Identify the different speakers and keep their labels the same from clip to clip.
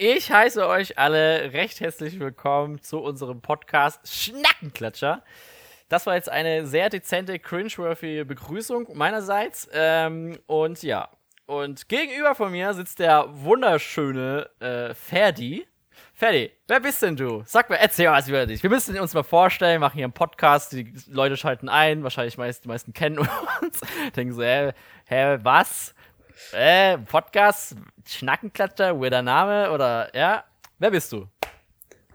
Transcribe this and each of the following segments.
Speaker 1: Ich heiße euch alle recht herzlich willkommen zu unserem Podcast Schnackenklatscher. Das war jetzt eine sehr dezente, cringeworthy Begrüßung meinerseits. Ähm, und ja, und gegenüber von mir sitzt der wunderschöne äh, Ferdi. Ferdi, wer bist denn du? Sag mal, erzähl was über dich. Wir müssen uns mal vorstellen, machen hier einen Podcast, die Leute schalten ein, wahrscheinlich meist, die meisten kennen uns. Denken so, hä, hä was? Äh, Podcast, Schnackenklatscher, weirder Name oder ja? Wer bist du?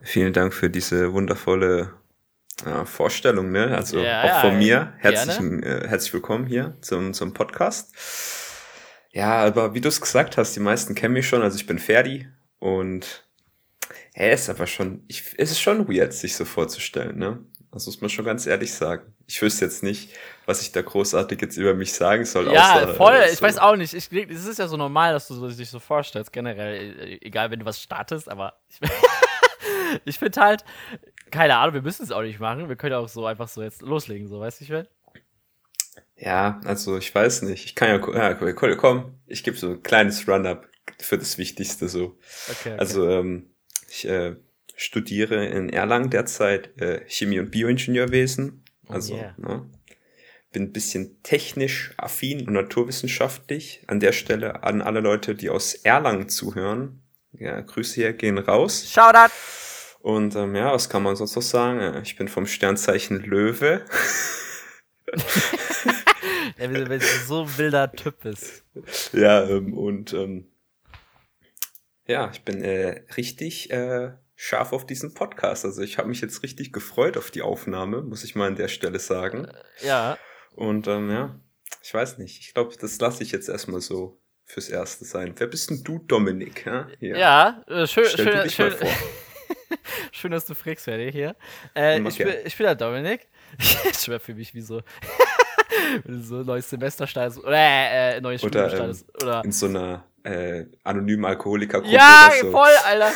Speaker 2: Vielen Dank für diese wundervolle äh, Vorstellung, ne? Also ja, auch von mir herzlich, äh, herzlich willkommen hier zum, zum Podcast. Ja, aber wie du es gesagt hast, die meisten kennen mich schon, also ich bin Ferdi und er ist aber schon, ich, es ist schon weird, sich so vorzustellen, ne? Das muss man schon ganz ehrlich sagen. Ich wüsste jetzt nicht, was ich da großartig jetzt über mich sagen soll.
Speaker 1: Ja, außer, voll. Äh, so. Ich weiß auch nicht. Ich, es ist ja so normal, dass du dich so vorstellst, generell. Äh, egal, wenn du was startest, aber ich, ich finde halt, keine Ahnung, wir müssen es auch nicht machen. Wir können auch so einfach so jetzt loslegen, so, weißt du, ich will?
Speaker 2: Ja, also ich weiß nicht. Ich kann ja, ja komm, komm ich gebe so ein kleines Run-Up für das Wichtigste so. Okay, okay. Also ähm, ich äh, studiere in Erlangen derzeit äh, Chemie- und Bioingenieurwesen. Oh, also, oh yeah. ne, bin ein bisschen technisch affin und naturwissenschaftlich. An der Stelle an alle Leute, die aus Erlangen zuhören. Ja, Grüße hier gehen raus.
Speaker 1: Shoutout!
Speaker 2: Und ähm, ja, was kann man sonst noch sagen? Äh, ich bin vom Sternzeichen Löwe.
Speaker 1: ja, weil du so ein wilder Typ bist.
Speaker 2: Ja, ähm, und ähm, ja, ich bin äh, richtig äh, scharf auf diesen Podcast. Also ich habe mich jetzt richtig gefreut auf die Aufnahme, muss ich mal an der Stelle sagen.
Speaker 1: Äh, ja.
Speaker 2: Und ähm, ja, ich weiß nicht. Ich glaube, das lasse ich jetzt erstmal so fürs Erste sein. Wer bist denn du, Dominik?
Speaker 1: Ja, ja äh, schön, schön, schön, schön, dass du fragst, wer hier. Äh, ich, bin, ich bin der Dominik. ich schwör für mich so. so ein neues Semester startest oder äh, neues Studium startest.
Speaker 2: Ähm, oder in so einer äh, anonymen Alkoholiker
Speaker 1: Ja, so. voll, Alter.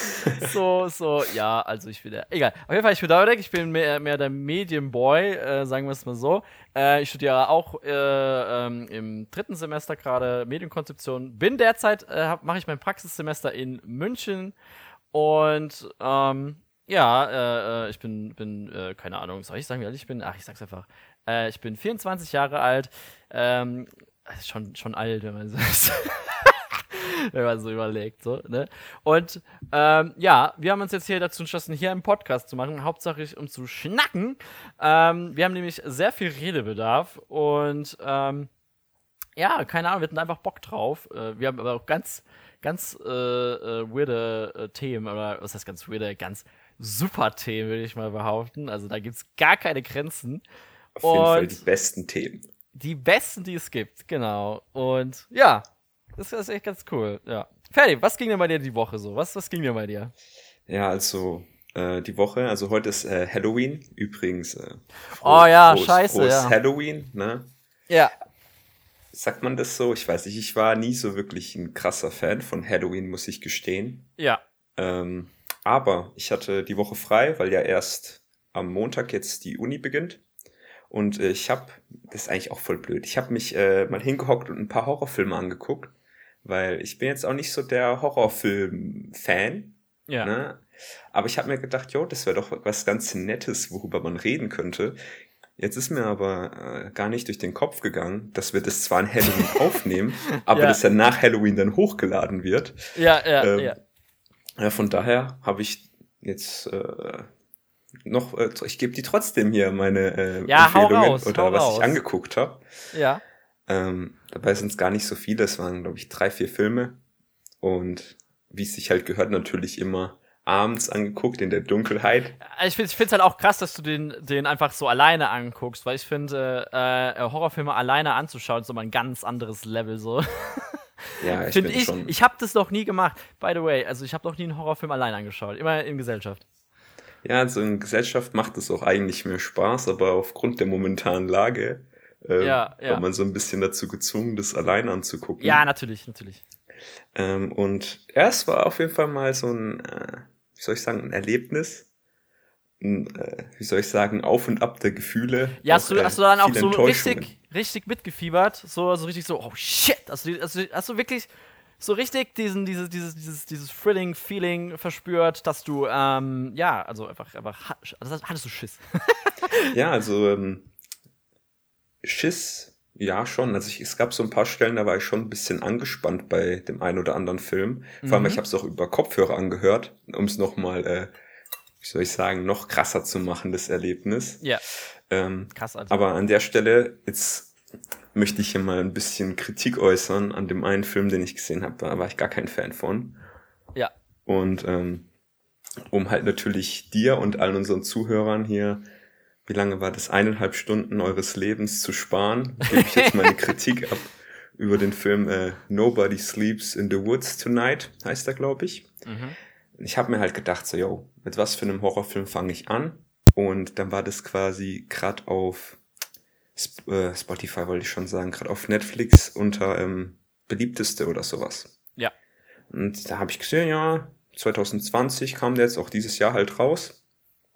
Speaker 1: So, so, ja, also ich bin der. Egal. Auf jeden Fall, ich bin Davidek, ich bin mehr, mehr der Medienboy, äh, sagen wir es mal so. Äh, ich studiere auch äh, ähm, im dritten Semester gerade Medienkonzeption. Bin derzeit, äh, mache ich mein Praxissemester in München und ähm, ja, äh, äh, ich bin, bin äh, keine Ahnung, soll ich sagen, wie alt ich bin? Ach, ich sag's einfach. Äh, ich bin 24 Jahre alt. Ähm, schon, schon alt, wenn man so wenn man so überlegt, so, ne? Und ähm, ja, wir haben uns jetzt hier dazu entschlossen, hier einen Podcast zu machen, hauptsächlich um zu schnacken. Ähm, wir haben nämlich sehr viel Redebedarf und ähm, ja, keine Ahnung, wir hatten einfach Bock drauf. Äh, wir haben aber auch ganz, ganz äh, äh, weirde äh, Themen, oder was heißt ganz weirde, ganz super Themen, würde ich mal behaupten. Also da gibt es gar keine Grenzen.
Speaker 2: Auf jeden Fall die besten Themen.
Speaker 1: Die besten, die es gibt, genau. Und ja, das ist echt ganz cool, ja. Ferdi, was ging denn bei dir die Woche so? Was, was ging denn bei dir?
Speaker 2: Ja, also äh, die Woche, also heute ist äh, Halloween, übrigens. Äh,
Speaker 1: oh ja, frohes, scheiße, frohes ja.
Speaker 2: Halloween, ne?
Speaker 1: Ja.
Speaker 2: Sagt man das so? Ich weiß nicht, ich war nie so wirklich ein krasser Fan von Halloween, muss ich gestehen.
Speaker 1: Ja.
Speaker 2: Ähm, aber ich hatte die Woche frei, weil ja erst am Montag jetzt die Uni beginnt. Und äh, ich habe, das ist eigentlich auch voll blöd, ich habe mich äh, mal hingehockt und ein paar Horrorfilme angeguckt, weil ich bin jetzt auch nicht so der Horrorfilm-Fan.
Speaker 1: Ja.
Speaker 2: Ne? Aber ich habe mir gedacht, jo, das wäre doch was ganz Nettes, worüber man reden könnte. Jetzt ist mir aber äh, gar nicht durch den Kopf gegangen, dass wir das zwar an Halloween aufnehmen, aber ja. das ja nach Halloween dann hochgeladen wird.
Speaker 1: Ja, ja, ähm, ja.
Speaker 2: Ja, von daher habe ich jetzt äh, noch, äh, ich gebe die trotzdem hier meine äh,
Speaker 1: ja, Empfehlungen raus,
Speaker 2: oder was
Speaker 1: raus.
Speaker 2: ich angeguckt habe.
Speaker 1: Ja.
Speaker 2: Ähm, dabei sind es gar nicht so viele, es waren, glaube ich, drei, vier Filme. Und wie es sich halt gehört, natürlich immer abends angeguckt in der Dunkelheit.
Speaker 1: Ich finde es halt auch krass, dass du den, den einfach so alleine anguckst, weil ich finde, äh, Horrorfilme alleine anzuschauen ist immer ein ganz anderes Level so.
Speaker 2: Ja, ich finde
Speaker 1: ich. Schon. Ich habe das noch nie gemacht. By the way, also ich habe noch nie einen Horrorfilm allein angeschaut. Immer in Gesellschaft.
Speaker 2: Ja, also in Gesellschaft macht es auch eigentlich mehr Spaß, aber aufgrund der momentanen Lage äh, ja, ja. war man so ein bisschen dazu gezwungen, das allein anzugucken.
Speaker 1: Ja, natürlich, natürlich.
Speaker 2: Ähm, und ja, es war auf jeden Fall mal so ein, äh, wie soll ich sagen, ein Erlebnis. Ein, äh, wie soll ich sagen, Auf und Ab der Gefühle.
Speaker 1: Ja, hast, du, hast du dann auch so richtig, richtig mitgefiebert? So, so richtig so, oh shit, hast du, hast du, hast du wirklich so richtig diesen, dieses, dieses, dieses, dieses Thrilling-Feeling verspürt, dass du, ähm, ja, also einfach, einfach, also hattest du Schiss.
Speaker 2: ja, also, ähm, Schiss, ja, schon. Also ich, es gab so ein paar Stellen, da war ich schon ein bisschen angespannt bei dem einen oder anderen Film. Vor allem, mhm. ich habe es auch über Kopfhörer angehört, um es nochmal, äh, wie soll ich sagen, noch krasser zu machen, das Erlebnis.
Speaker 1: Ja.
Speaker 2: Ähm, Krass, also. Aber an der Stelle, jetzt möchte ich hier mal ein bisschen Kritik äußern an dem einen Film, den ich gesehen habe. Da war ich gar kein Fan von.
Speaker 1: Ja.
Speaker 2: Und ähm, um halt natürlich dir und allen unseren Zuhörern hier, wie lange war das, eineinhalb Stunden eures Lebens zu sparen, gebe ich jetzt meine Kritik ab über den Film äh, Nobody Sleeps in the Woods Tonight, heißt er, glaube ich. Mhm. Ich habe mir halt gedacht, so, yo, mit was für einem Horrorfilm fange ich an? Und dann war das quasi gerade auf Sp äh, Spotify, wollte ich schon sagen, gerade auf Netflix unter ähm, beliebteste oder sowas.
Speaker 1: Ja.
Speaker 2: Und da habe ich gesehen, ja, 2020 kam der jetzt auch dieses Jahr halt raus.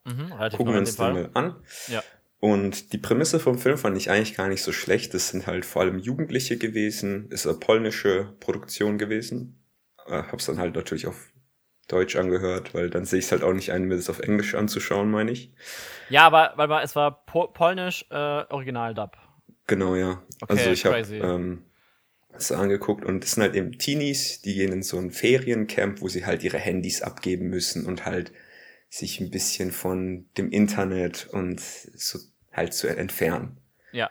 Speaker 2: Mhm, Gucken wir uns den mal an.
Speaker 1: Ja.
Speaker 2: Und die Prämisse vom Film fand ich eigentlich gar nicht so schlecht. Das sind halt vor allem Jugendliche gewesen, ist eine polnische Produktion gewesen. Äh, hab's dann halt natürlich auf Deutsch angehört, weil dann sehe ich es halt auch nicht ein, mir das auf Englisch anzuschauen, meine ich.
Speaker 1: Ja, aber weil es war po polnisch äh, Original-Dub.
Speaker 2: Genau, ja. Okay, also ich habe ähm, das angeguckt und es sind halt eben Teenies, die gehen in so ein Feriencamp, wo sie halt ihre Handys abgeben müssen und halt sich ein bisschen von dem Internet und so halt zu entfernen.
Speaker 1: Ja.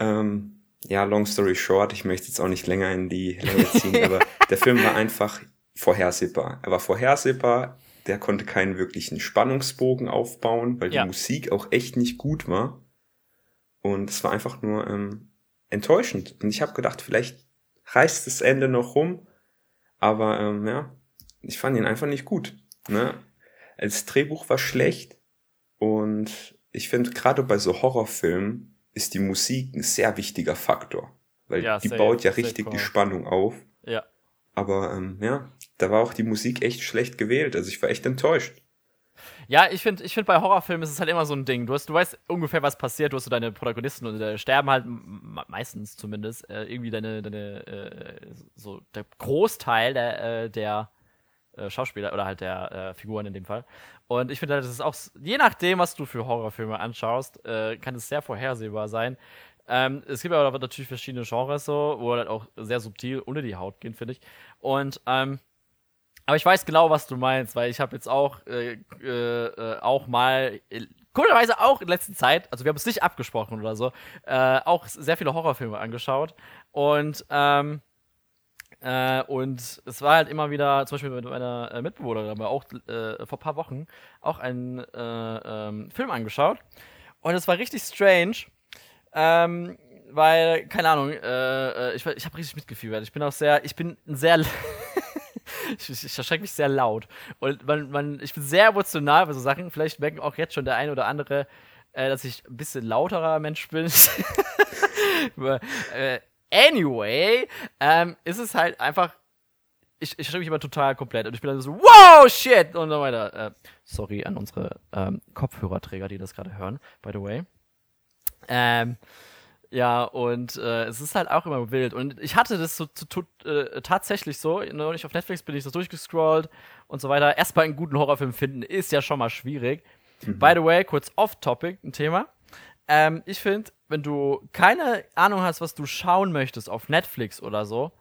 Speaker 2: Ähm, ja, long story short, ich möchte jetzt auch nicht länger in die Länge ziehen, aber der Film war einfach vorhersehbar. Er war vorhersehbar, der konnte keinen wirklichen Spannungsbogen aufbauen, weil ja. die Musik auch echt nicht gut war. Und es war einfach nur ähm, enttäuschend. Und ich habe gedacht, vielleicht reißt das Ende noch rum. Aber ähm, ja, ich fand ihn einfach nicht gut. Ne? Als Drehbuch war schlecht. Und ich finde, gerade bei so Horrorfilmen ist die Musik ein sehr wichtiger Faktor. Weil ja, die safe, baut ja richtig cool. die Spannung auf.
Speaker 1: Ja.
Speaker 2: Aber ähm, ja, da war auch die Musik echt schlecht gewählt. Also ich war echt enttäuscht.
Speaker 1: Ja, ich finde, ich find, bei Horrorfilmen ist es halt immer so ein Ding. Du, hast, du weißt ungefähr, was passiert. Du hast so deine Protagonisten und äh, sterben halt meistens zumindest äh, irgendwie deine, deine äh, so der Großteil der, äh, der äh, Schauspieler oder halt der äh, Figuren in dem Fall. Und ich finde, das ist auch, je nachdem, was du für Horrorfilme anschaust, kann es sehr vorhersehbar sein. Ähm, es gibt aber natürlich verschiedene Genres so, wo halt auch sehr subtil unter die Haut gehen, finde ich. Und ähm, aber ich weiß genau, was du meinst, weil ich habe jetzt auch, äh, äh, auch mal, äh, komischerweise auch in letzter Zeit, also wir haben es nicht abgesprochen oder so, äh, auch sehr viele Horrorfilme angeschaut. Und, ähm, äh, und es war halt immer wieder, zum Beispiel mit meiner äh, Mitbewohnerin, haben wir auch äh, vor ein paar Wochen auch einen äh, ähm, Film angeschaut. Und es war richtig strange, ähm, weil, keine Ahnung, äh, äh ich, ich habe richtig mitgefiebert. Ich bin auch sehr, ich bin ein sehr ich, ich erschrecke mich sehr laut. Und man, man, ich bin sehr emotional bei so Sachen. Vielleicht merken auch jetzt schon der eine oder andere, äh, dass ich ein bisschen lauterer Mensch bin. äh, anyway, ähm, ist es halt einfach. Ich, ich schreibe mich immer total komplett und ich bin dann so, wow, shit! Und so weiter. Äh, sorry an unsere ähm, Kopfhörerträger, die das gerade hören, by the way. Ähm, ja, und äh, es ist halt auch immer wild. Und ich hatte das so, so äh, tatsächlich so, neulich auf Netflix bin ich so durchgescrollt und so weiter. Erstmal einen guten Horrorfilm finden ist ja schon mal schwierig. Mhm. By the way, kurz off-topic, ein Thema. Ähm, ich finde, wenn du keine Ahnung hast, was du schauen möchtest auf Netflix oder so,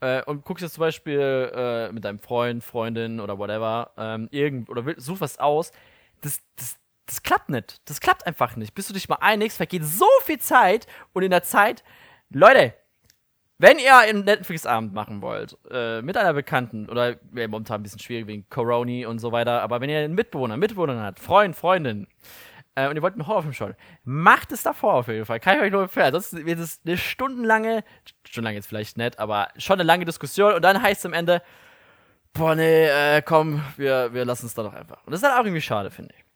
Speaker 1: äh, und guckst jetzt zum Beispiel äh, mit deinem Freund, Freundin oder whatever, ähm, irgend oder such was aus, das, das, das klappt nicht. Das klappt einfach nicht. Bis du dich mal einigst, vergeht so viel Zeit und in der Zeit, Leute, wenn ihr einen Netflix-Abend machen wollt, äh, mit einer Bekannten, oder ja, momentan ein bisschen schwierig wegen Coroni und so weiter, aber wenn ihr einen Mitbewohner, Mitbewohnerin habt, Freund, Freundin, äh, und ihr wollt einen Horrorfilm schauen, macht es davor auf jeden Fall. Kann ich euch nur empfehlen. Sonst wird es eine stundenlange, stundenlang jetzt vielleicht nicht, aber schon eine lange Diskussion und dann heißt es am Ende, boah, nee, äh, komm, wir, wir lassen es da doch einfach. Und das ist dann halt auch irgendwie schade, finde ich.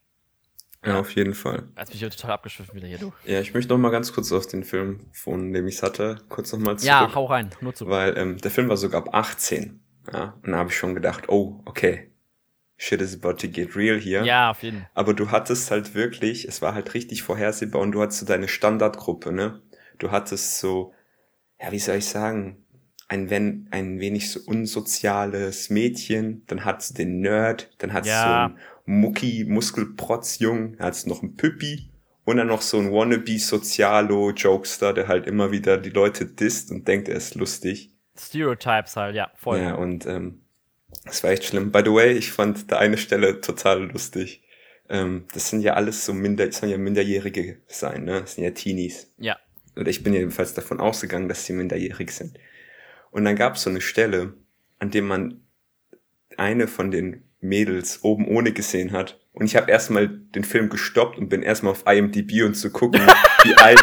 Speaker 2: Ja, auf jeden Fall.
Speaker 1: Jetzt bin ich total abgeschwiffen wieder hier, du.
Speaker 2: Ja, ich möchte noch mal ganz kurz auf den Film, von dem ich es hatte, kurz noch mal zurück.
Speaker 1: Ja, hau rein, nur zu.
Speaker 2: Weil ähm, der Film war sogar ab 18. Ja, und da habe ich schon gedacht, oh, okay, shit is about to get real hier.
Speaker 1: Ja, auf jeden Fall.
Speaker 2: Aber du hattest halt wirklich, es war halt richtig vorhersehbar und du hattest so deine Standardgruppe, ne? Du hattest so, ja, wie soll ich sagen, ein, wenn, ein wenig so unsoziales Mädchen, dann hat sie den Nerd, dann hat ja. so einen Mucki, Muskelprotz-Jung, dann hat sie noch einen Püppi und dann noch so ein Wannabe-Sozialo-Jokester, der halt immer wieder die Leute disst und denkt, er ist lustig.
Speaker 1: Stereotypes halt, ja, voll.
Speaker 2: Ja, und ähm, das war echt schlimm. By the way, ich fand da eine Stelle total lustig. Ähm, das sind ja alles so minder, das sollen ja Minderjährige sein, ne? Das sind ja Teenies.
Speaker 1: Ja.
Speaker 2: Oder ich bin jedenfalls davon ausgegangen, dass sie minderjährig sind. Und dann gab es so eine Stelle, an dem man eine von den Mädels oben ohne gesehen hat. Und ich habe erstmal den Film gestoppt und bin erstmal auf IMDb und zu gucken, wie alt,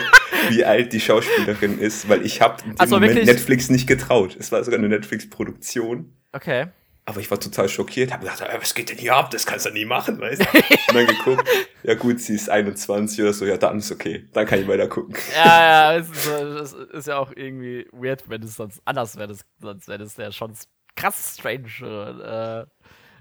Speaker 2: wie alt die Schauspielerin ist, weil ich habe also? Netflix nicht getraut. Es war sogar eine Netflix-Produktion.
Speaker 1: Okay.
Speaker 2: Aber ich war total schockiert, habe gedacht, was geht denn hier ab? Das kannst du nie machen, weißt du? Und dann geguckt, ja gut, sie ist 21 oder so, ja dann ist okay, dann kann ich weiter gucken.
Speaker 1: Ja, ja, es ist, es ist ja auch irgendwie weird, wenn es sonst anders wäre, sonst wäre das ja schon krass strange. Äh,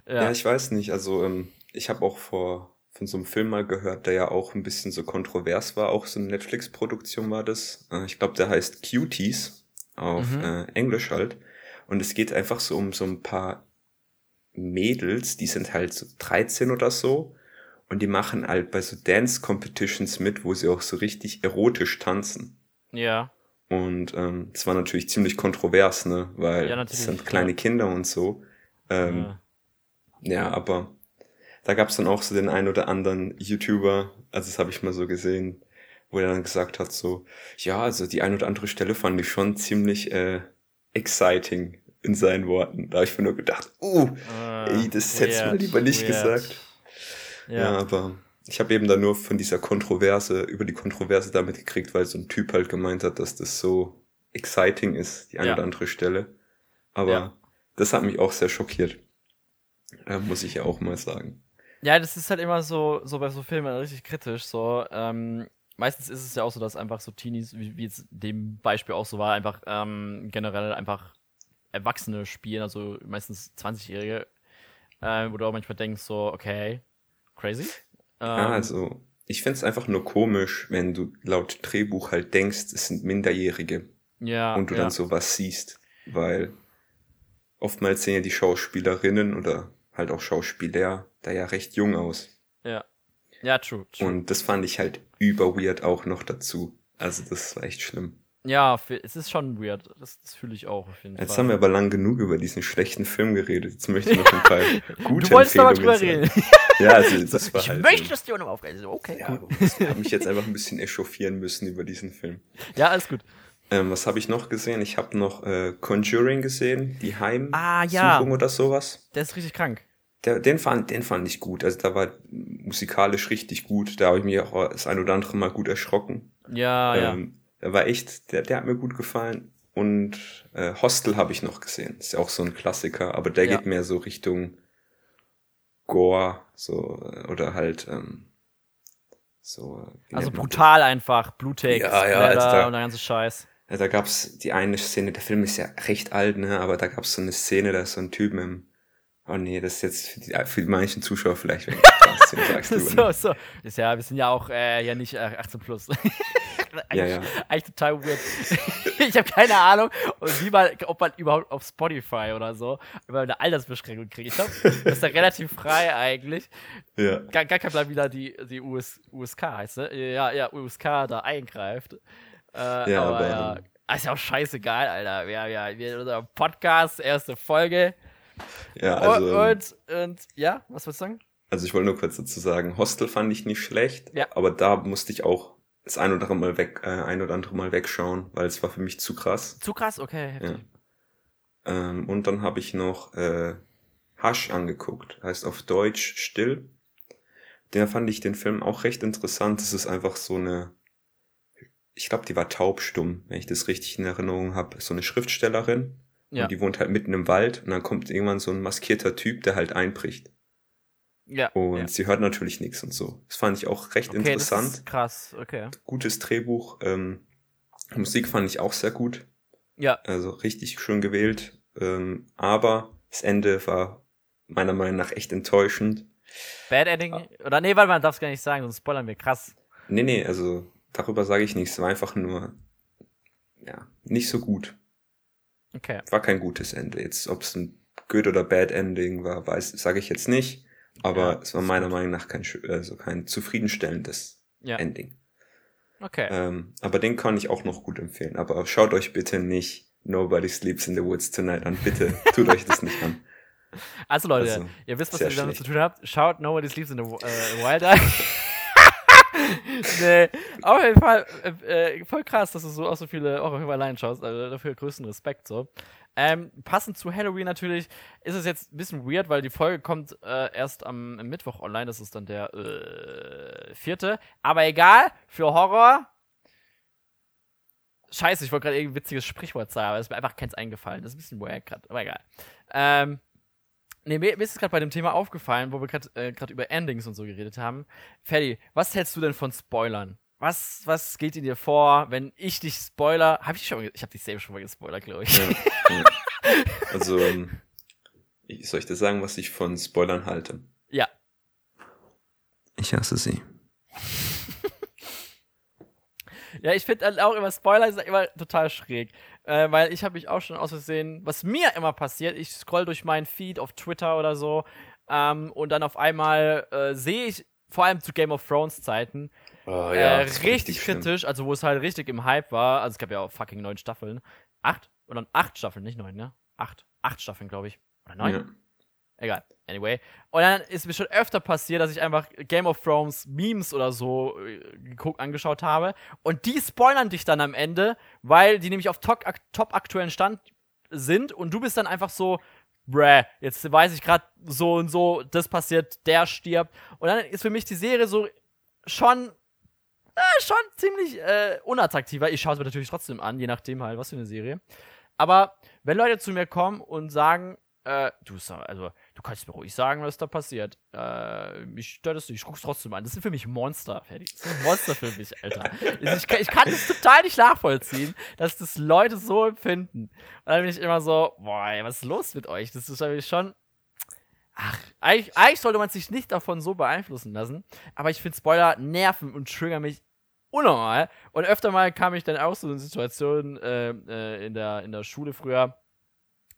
Speaker 2: ja. ja. ich weiß nicht, also ähm, ich habe auch vor von so einem Film mal gehört, der ja auch ein bisschen so kontrovers war, auch so eine Netflix-Produktion war das. Äh, ich glaube, der heißt Cuties auf mhm. äh, Englisch halt. Und es geht einfach so um so ein paar Mädels, die sind halt so 13 oder so und die machen halt bei so Dance Competitions mit, wo sie auch so richtig erotisch tanzen.
Speaker 1: Ja.
Speaker 2: Und ähm, das war natürlich ziemlich kontrovers, ne, weil ja, das sind kleine ja. Kinder und so. Ähm, ja. Ja, aber da gab's dann auch so den einen oder anderen YouTuber, also das habe ich mal so gesehen, wo er dann gesagt hat so, ja, also die ein oder andere Stelle fand ich schon ziemlich äh, exciting in seinen Worten. Da habe ich mir nur gedacht, uh, ah, ey, das hättest du mir lieber nicht weird. gesagt. Ja. ja, aber ich habe eben da nur von dieser Kontroverse, über die Kontroverse damit gekriegt, weil so ein Typ halt gemeint hat, dass das so exciting ist, die eine ja. oder andere Stelle. Aber ja. das hat mich auch sehr schockiert. Da muss ich ja auch mal sagen.
Speaker 1: Ja, das ist halt immer so, so bei so Filmen richtig kritisch. So, ähm, meistens ist es ja auch so, dass einfach so Teenies, wie, wie jetzt dem Beispiel auch so war, einfach ähm, generell einfach Erwachsene spielen, also meistens 20-Jährige, äh, wo du auch manchmal denkst, so, okay, crazy.
Speaker 2: Ähm, ja, also ich finde es einfach nur komisch, wenn du laut Drehbuch halt denkst, es sind Minderjährige.
Speaker 1: Ja.
Speaker 2: Und du
Speaker 1: ja.
Speaker 2: dann sowas siehst. Weil oftmals sehen ja die Schauspielerinnen oder halt auch Schauspieler da ja recht jung aus.
Speaker 1: Ja. Ja, true,
Speaker 2: true. Und das fand ich halt über weird auch noch dazu. Also das war echt schlimm.
Speaker 1: Ja, es ist schon weird. Das, das fühle ich auch auf jeden
Speaker 2: Jetzt
Speaker 1: Fall.
Speaker 2: haben wir aber lang genug über diesen schlechten Film geredet. Jetzt möchte ich noch ein paar gute
Speaker 1: Du wolltest aber drüber reden.
Speaker 2: Ja, also das war
Speaker 1: ich
Speaker 2: halt.
Speaker 1: Möchte, dass die auch noch aufgehen. Okay,
Speaker 2: ja. Ich habe mich jetzt einfach ein bisschen echauffieren müssen über diesen Film.
Speaker 1: Ja, alles gut.
Speaker 2: Ähm, was habe ich noch gesehen? Ich habe noch äh, Conjuring gesehen, die Heimsuchung
Speaker 1: ah, ja.
Speaker 2: oder sowas.
Speaker 1: Der ist richtig krank.
Speaker 2: Der, den, fand, den fand ich gut. Also da war musikalisch richtig gut. Da habe ich mich auch das ein oder andere Mal gut erschrocken.
Speaker 1: Ja, ähm,
Speaker 2: ja der war echt, der, der hat mir gut gefallen. Und äh, Hostel habe ich noch gesehen. Ist ja auch so ein Klassiker, aber der ja. geht mehr so Richtung Gore, so, äh, oder halt, ähm, so.
Speaker 1: Also brutal das? einfach, blutig,
Speaker 2: ja, ja, also da,
Speaker 1: und der ganze Scheiß.
Speaker 2: Ja, da gab's die eine Szene, der Film ist ja recht alt, ne, aber da gab's so eine Szene, da ist so ein Typ im, Oh nee, das ist jetzt für die, für die manchen Zuschauer vielleicht wenn du sagst.
Speaker 1: so, so. Ist ja, wir sind ja auch äh, ja nicht äh, 18 plus.
Speaker 2: ja, ja.
Speaker 1: Eigentlich total weird. ich habe keine Ahnung, wie man, ob man überhaupt auf Spotify oder so über eine Altersbeschränkung kriegt. Ich glaube, das ist ja relativ frei eigentlich.
Speaker 2: Ja.
Speaker 1: Gar, gar kein Plan, wie da die, die US, USK heißt, ne? Ja, ja, USK da eingreift. Äh, ja, aber, aber ja. Ähm, ist ja auch scheißegal, Alter. Ja, ja, wir unser Podcast, erste Folge.
Speaker 2: Ja, also.
Speaker 1: Und, und, und ja, was wolltest du sagen?
Speaker 2: Also ich wollte nur kurz dazu sagen, Hostel fand ich nicht schlecht,
Speaker 1: ja.
Speaker 2: aber da musste ich auch das ein oder andere Mal weg, äh, ein oder andere Mal wegschauen, weil es war für mich zu krass.
Speaker 1: Zu krass, okay.
Speaker 2: Ja. Ähm, und dann habe ich noch äh, Hush angeguckt, heißt auf Deutsch Still. Der fand ich den Film auch recht interessant. Es ist einfach so eine, ich glaube, die war taubstumm, wenn ich das richtig in Erinnerung habe, so eine Schriftstellerin. Ja. Und die wohnt halt mitten im Wald und dann kommt irgendwann so ein maskierter Typ, der halt einbricht.
Speaker 1: Ja.
Speaker 2: Und
Speaker 1: ja.
Speaker 2: sie hört natürlich nichts und so. Das fand ich auch recht okay, interessant. Das
Speaker 1: ist krass, okay.
Speaker 2: Gutes Drehbuch. Ähm, Musik fand ich auch sehr gut.
Speaker 1: Ja.
Speaker 2: Also richtig schön gewählt. Ähm, aber das Ende war meiner Meinung nach echt enttäuschend.
Speaker 1: Bad Ending? Ah. Oder nee, weil man darf es gar nicht sagen, sonst spoilern wir krass.
Speaker 2: Nee, nee, also darüber sage ich nichts. Es war einfach nur, ja, nicht so gut. Okay. War kein gutes Ende. Jetzt, ob es ein good oder bad Ending war, weiß, sage ich jetzt nicht. Aber ja, es war meiner Meinung nach kein, also kein zufriedenstellendes ja. Ending. Okay. Ähm, aber den kann ich auch noch gut empfehlen. Aber schaut euch bitte nicht Nobody Sleeps in the Woods Tonight an. Bitte tut euch das nicht an.
Speaker 1: Also Leute, also, ihr wisst, was ihr damit zu tun habt. Schaut Nobody Sleeps in the äh, Wild Eye. nee, auf jeden Fall äh, äh, voll krass, dass du so auch so viele Horrorfilme allein schaust. Also dafür größten Respekt so. Ähm, passend zu Halloween natürlich ist es jetzt ein bisschen weird, weil die Folge kommt äh, erst am Mittwoch online. Das ist dann der äh, vierte. Aber egal, für Horror. Scheiße, ich wollte gerade irgendein witziges Sprichwort sagen, aber es ist mir einfach keins eingefallen. Das ist ein bisschen weird gerade, aber egal. Ähm, Nee, mir, ist es gerade bei dem Thema aufgefallen, wo wir gerade äh, über Endings und so geredet haben. Ferdi, was hältst du denn von Spoilern? Was, was geht in dir vor, wenn ich dich spoiler? Hab ich schon ich habe dich selbst schon mal gespoilert, glaube ich. Ja, ja.
Speaker 2: Also, ähm, soll ich dir sagen, was ich von Spoilern halte?
Speaker 1: Ja.
Speaker 2: Ich hasse sie.
Speaker 1: ja, ich finde auch immer Spoiler ist immer total schräg. Äh, weil ich habe mich auch schon aus Versehen, was mir immer passiert, ich scroll durch meinen Feed auf Twitter oder so ähm, und dann auf einmal äh, sehe ich, vor allem zu Game of Thrones Zeiten, oh, ja, äh, richtig, kritisch, also wo es halt richtig im Hype war, also es gab ja auch fucking neun Staffeln. Acht? Oder acht Staffeln, nicht neun, ne? Acht. Acht Staffeln, glaube ich. Oder neun? Ja. Egal. Anyway. Und dann ist mir schon öfter passiert, dass ich einfach Game of Thrones Memes oder so äh, geguckt, angeschaut habe. Und die spoilern dich dann am Ende, weil die nämlich auf top, top aktuellen Stand sind. Und du bist dann einfach so, bruh, jetzt weiß ich gerade so und so, das passiert, der stirbt. Und dann ist für mich die Serie so schon, äh, schon ziemlich äh, unattraktiver. Ich schaue es mir natürlich trotzdem an, je nachdem halt, was für eine Serie. Aber wenn Leute zu mir kommen und sagen, äh, du, also, du kannst mir ruhig sagen, was da passiert. Äh, mich stört es nicht, ich guck's trotzdem an. Das sind für mich Monster, fertig. Das sind Monster für mich, Alter. ich, kann, ich kann das total nicht nachvollziehen, dass das Leute so empfinden. Und dann bin ich immer so, boah, ey, was ist los mit euch? Das ist eigentlich schon. Ach, eigentlich, eigentlich sollte man sich nicht davon so beeinflussen lassen. Aber ich finde Spoiler nerven und triggern mich unnormal. Und öfter mal kam ich dann auch so in Situationen äh, äh, in, der, in der Schule früher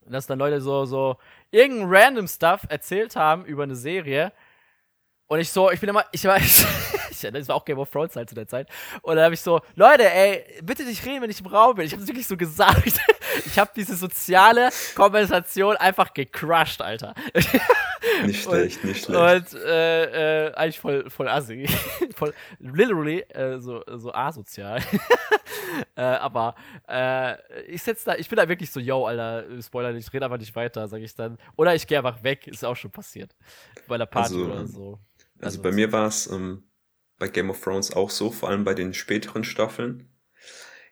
Speaker 1: dass dann Leute so, so irgendein random Stuff erzählt haben über eine Serie. Und ich so, ich bin immer, ich weiß, das war auch Game of Thrones halt zu der Zeit. Und dann habe ich so, Leute, ey, bitte nicht reden, wenn ich im Raum bin. Ich habe es wirklich so gesagt. Ich habe diese soziale Kompensation einfach gecrushed, Alter.
Speaker 2: Nicht schlecht, und, nicht schlecht.
Speaker 1: Und äh, äh, eigentlich voll, voll assi. voll, literally, äh, so, so asozial. äh, aber äh, ich setz da, ich bin da wirklich so, yo, Alter, Spoiler, ich rede einfach nicht weiter, sage ich dann. Oder ich gehe einfach weg, ist auch schon passiert. Bei der Party also, oder so.
Speaker 2: Also, also bei mir war es ähm, bei Game of Thrones auch so, vor allem bei den späteren Staffeln.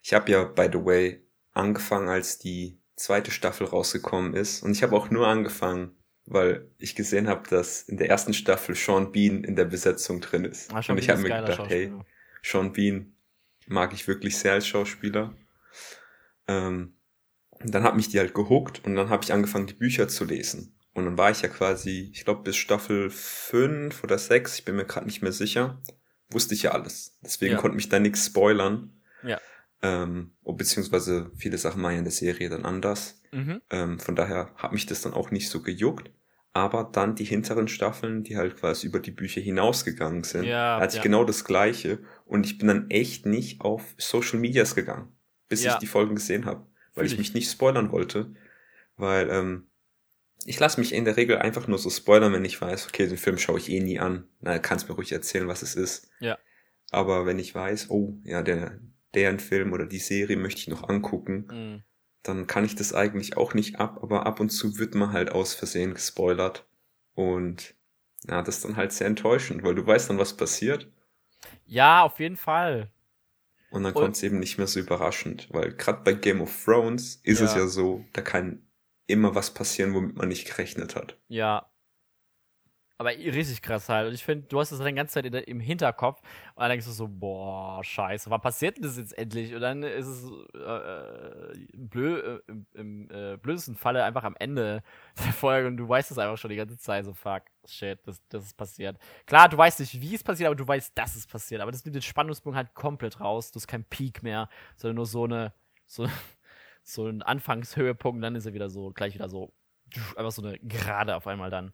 Speaker 2: Ich habe ja, by the way, angefangen, als die zweite Staffel rausgekommen ist. Und ich habe auch nur angefangen, weil ich gesehen habe, dass in der ersten Staffel Sean Bean in der Besetzung drin ist. Ah, und ich habe mir gedacht, hey, Sean Bean mag ich wirklich sehr als Schauspieler. Ähm, dann hat mich die halt gehuckt und dann habe ich angefangen, die Bücher zu lesen. Und dann war ich ja quasi, ich glaube, bis Staffel 5 oder 6, ich bin mir gerade nicht mehr sicher, wusste ich ja alles. Deswegen ja. konnte mich da nichts spoilern.
Speaker 1: Ja.
Speaker 2: Ähm, beziehungsweise viele Sachen waren ja in der Serie dann anders. Mhm. Ähm, von daher hat mich das dann auch nicht so gejuckt. Aber dann die hinteren Staffeln, die halt quasi über die Bücher hinausgegangen sind, ja, da hatte ja. ich genau das Gleiche. Und ich bin dann echt nicht auf Social Medias gegangen, bis ja. ich die Folgen gesehen habe. Weil ich mich nicht spoilern wollte. Weil ähm, ich lasse mich in der Regel einfach nur so spoilern, wenn ich weiß, okay, den Film schaue ich eh nie an. Na, kannst mir ruhig erzählen, was es ist.
Speaker 1: Ja.
Speaker 2: Aber wenn ich weiß, oh, ja, der, deren Film oder die Serie möchte ich noch angucken, mhm. dann kann ich das eigentlich auch nicht ab, aber ab und zu wird man halt aus Versehen gespoilert. Und ja, das ist dann halt sehr enttäuschend, weil du weißt dann, was passiert.
Speaker 1: Ja, auf jeden Fall.
Speaker 2: Und dann kommt es eben nicht mehr so überraschend, weil gerade bei Game of Thrones ist ja. es ja so, da kann immer was passieren, womit man nicht gerechnet hat.
Speaker 1: Ja, aber richtig krass halt. Und ich finde, du hast das dann die ganze Zeit im Hinterkopf und dann denkst du so, boah, scheiße, was passiert denn das jetzt endlich? Und dann ist es äh, blöd, äh, im, im äh, blödesten Falle einfach am Ende der Folge und du weißt es einfach schon die ganze Zeit, so fuck, shit, das, das ist passiert. Klar, du weißt nicht, wie es passiert, aber du weißt, dass es passiert. Aber das nimmt den Spannungspunkt halt komplett raus. Du hast keinen Peak mehr, sondern nur so eine, so, so ein Anfangshöhepunkt, dann ist er wieder so, gleich wieder so, einfach so eine Gerade auf einmal dann.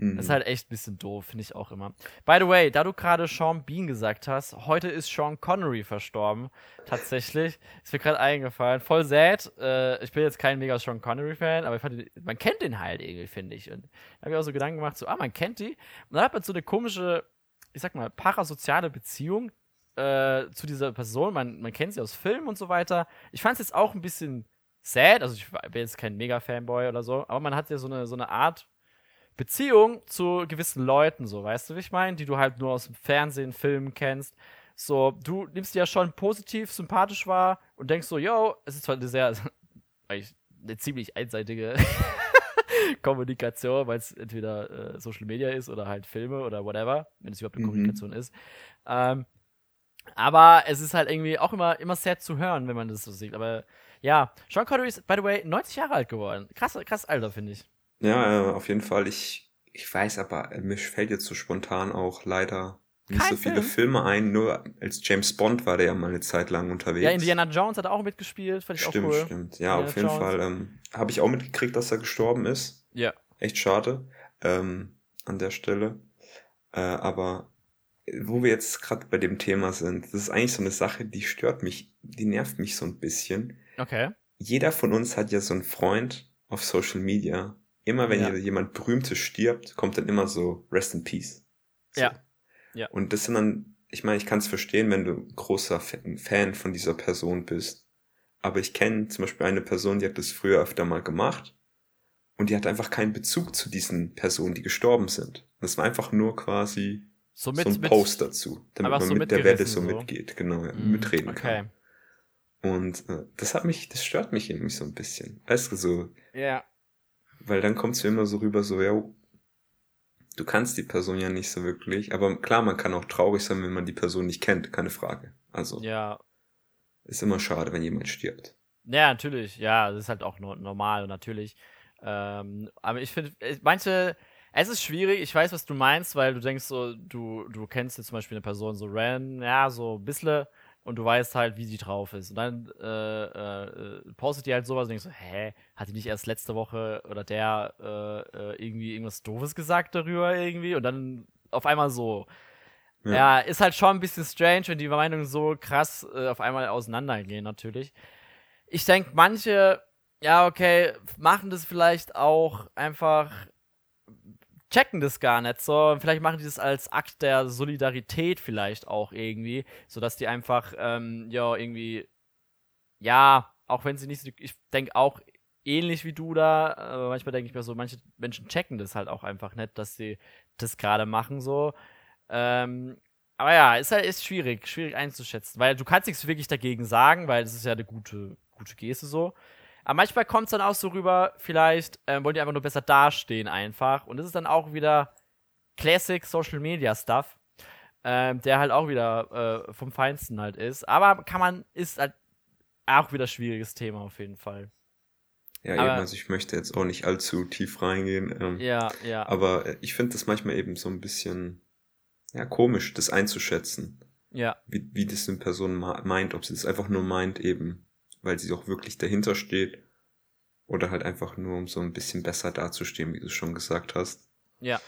Speaker 1: Mhm. Das ist halt echt ein bisschen doof, finde ich auch immer. By the way, da du gerade Sean Bean gesagt hast, heute ist Sean Connery verstorben. Tatsächlich. Ist mir gerade eingefallen. Voll sad. Äh, ich bin jetzt kein mega Sean Connery-Fan, aber fand, man kennt den halt irgendwie, finde ich. Und da habe ich auch so Gedanken gemacht, so, ah, man kennt die. Und dann hat man so eine komische, ich sag mal, parasoziale Beziehung äh, zu dieser Person. Man, man kennt sie aus Filmen und so weiter. Ich fand es jetzt auch ein bisschen sad. Also, ich bin jetzt kein Mega-Fanboy oder so, aber man hat ja so eine, so eine Art Beziehung zu gewissen Leuten, so, weißt du, wie ich meine? Die du halt nur aus dem Fernsehen, Filmen kennst. So, du nimmst die ja schon positiv, sympathisch wahr und denkst so, yo, es ist zwar eine sehr, eigentlich eine ziemlich einseitige Kommunikation, weil es entweder äh, Social Media ist oder halt Filme oder whatever, wenn es überhaupt eine mhm. Kommunikation ist. Ähm, aber es ist halt irgendwie auch immer, immer sad zu hören, wenn man das so sieht. Aber ja, Sean Connery ist, by the way, 90 Jahre alt geworden. Krass, krass Alter, finde ich.
Speaker 2: Ja, auf jeden Fall. Ich, ich weiß aber, mir fällt jetzt so spontan auch leider nicht Kein so viele Film. Filme ein. Nur als James Bond war der ja mal eine Zeit lang unterwegs. Ja,
Speaker 1: Indiana Jones hat auch mitgespielt,
Speaker 2: fand ich stimmt, auch cool. Stimmt, Ja, Indiana auf jeden Jones. Fall ähm, habe ich auch mitgekriegt, dass er gestorben ist.
Speaker 1: Ja.
Speaker 2: Echt schade ähm, an der Stelle. Äh, aber wo wir jetzt gerade bei dem Thema sind, das ist eigentlich so eine Sache, die stört mich, die nervt mich so ein bisschen.
Speaker 1: Okay.
Speaker 2: Jeder von uns hat ja so einen Freund auf Social Media, immer wenn ja. jemand Berühmtes stirbt, kommt dann immer so Rest in Peace. So.
Speaker 1: Ja. ja.
Speaker 2: Und das sind dann, ich meine, ich kann es verstehen, wenn du großer Fan von dieser Person bist. Aber ich kenne zum Beispiel eine Person, die hat das früher öfter mal gemacht. Und die hat einfach keinen Bezug zu diesen Personen, die gestorben sind. Das war einfach nur quasi so, mit, so ein Post mit, dazu, damit man so mit der Welle so, so, mitgeht, genau, ja, mm, mitreden okay. kann. Und äh, das hat mich, das stört mich irgendwie so ein bisschen. Weißt du, so.
Speaker 1: Ja.
Speaker 2: Weil dann kommt es mir immer so rüber, so, ja, du kannst die Person ja nicht so wirklich, aber klar, man kann auch traurig sein, wenn man die Person nicht kennt, keine Frage. Also.
Speaker 1: Ja.
Speaker 2: Ist immer schade, wenn jemand stirbt.
Speaker 1: Ja, natürlich, ja, das ist halt auch normal und natürlich. Ähm, aber ich finde, manche, es ist schwierig, ich weiß, was du meinst, weil du denkst so, du, du kennst jetzt zum Beispiel eine Person so ran, ja, so ein bisschen und du weißt halt, wie sie drauf ist. Und dann äh, äh, postet die halt sowas und denkst so, hä, hat die nicht erst letzte Woche oder der äh, äh, irgendwie irgendwas Doofes gesagt darüber irgendwie? Und dann auf einmal so. Ja. ja. ist halt schon ein bisschen strange, wenn die Meinungen so krass äh, auf einmal auseinandergehen, natürlich. Ich denke, manche, ja, okay, machen das vielleicht auch einfach checken das gar nicht so. Vielleicht machen die das als Akt der Solidarität vielleicht auch irgendwie, sodass die einfach, ähm, ja, irgendwie, ja, auch wenn sie nicht, ich denke auch ähnlich wie du da, aber manchmal denke ich mir so, manche Menschen checken das halt auch einfach nicht, dass sie das gerade machen so. Ähm, aber ja, ist halt ist schwierig, schwierig einzuschätzen, weil du kannst nichts wirklich dagegen sagen, weil das ist ja eine gute, gute Geste so. Aber manchmal kommt es dann auch so rüber, vielleicht ähm, wollen die einfach nur besser dastehen einfach. Und das ist dann auch wieder Classic Social Media Stuff, ähm, der halt auch wieder äh, vom Feinsten halt ist. Aber kann man, ist halt auch wieder schwieriges Thema auf jeden Fall.
Speaker 2: Ja, aber, eben, also ich möchte jetzt auch nicht allzu tief reingehen. Ähm,
Speaker 1: ja, ja.
Speaker 2: Aber äh, ich finde das manchmal eben so ein bisschen, ja, komisch, das einzuschätzen.
Speaker 1: Ja.
Speaker 2: Wie, wie das eine Person meint, ob sie das einfach nur meint, eben weil sie auch wirklich dahinter steht. Oder halt einfach nur, um so ein bisschen besser dazustehen, wie du schon gesagt hast.
Speaker 1: Ja.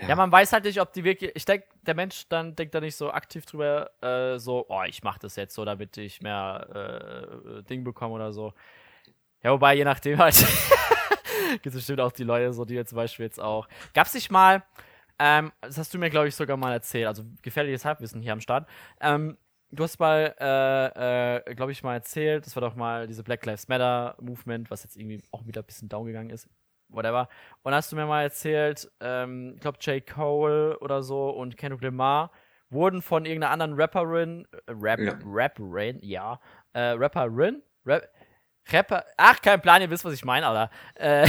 Speaker 1: Ja. ja, man weiß halt nicht, ob die wirklich. Ich denke, der Mensch dann denkt da nicht so aktiv drüber, äh, so, oh, ich mach das jetzt so, damit ich mehr äh, Ding bekomme oder so. Ja, wobei, je nachdem halt. gibt es bestimmt auch die Leute, so die jetzt zum Beispiel jetzt auch. Gab's nicht mal, ähm, das hast du mir, glaube ich, sogar mal erzählt, also gefährliches Halbwissen hier am Start. Ähm, du hast mal, äh, äh, glaube ich, mal erzählt, das war doch mal diese Black Lives Matter Movement, was jetzt irgendwie auch wieder ein bisschen down gegangen ist. Whatever. Und hast du mir mal erzählt, ähm, ich glaube, J. Cole oder so und Kendrick Lamar wurden von irgendeiner anderen Rapperin, äh, Rap, ja. Rapperin, ja, äh, Rapperin, Rap, Rapper, ach, kein Plan, ihr wisst, was ich meine, Alter. Äh,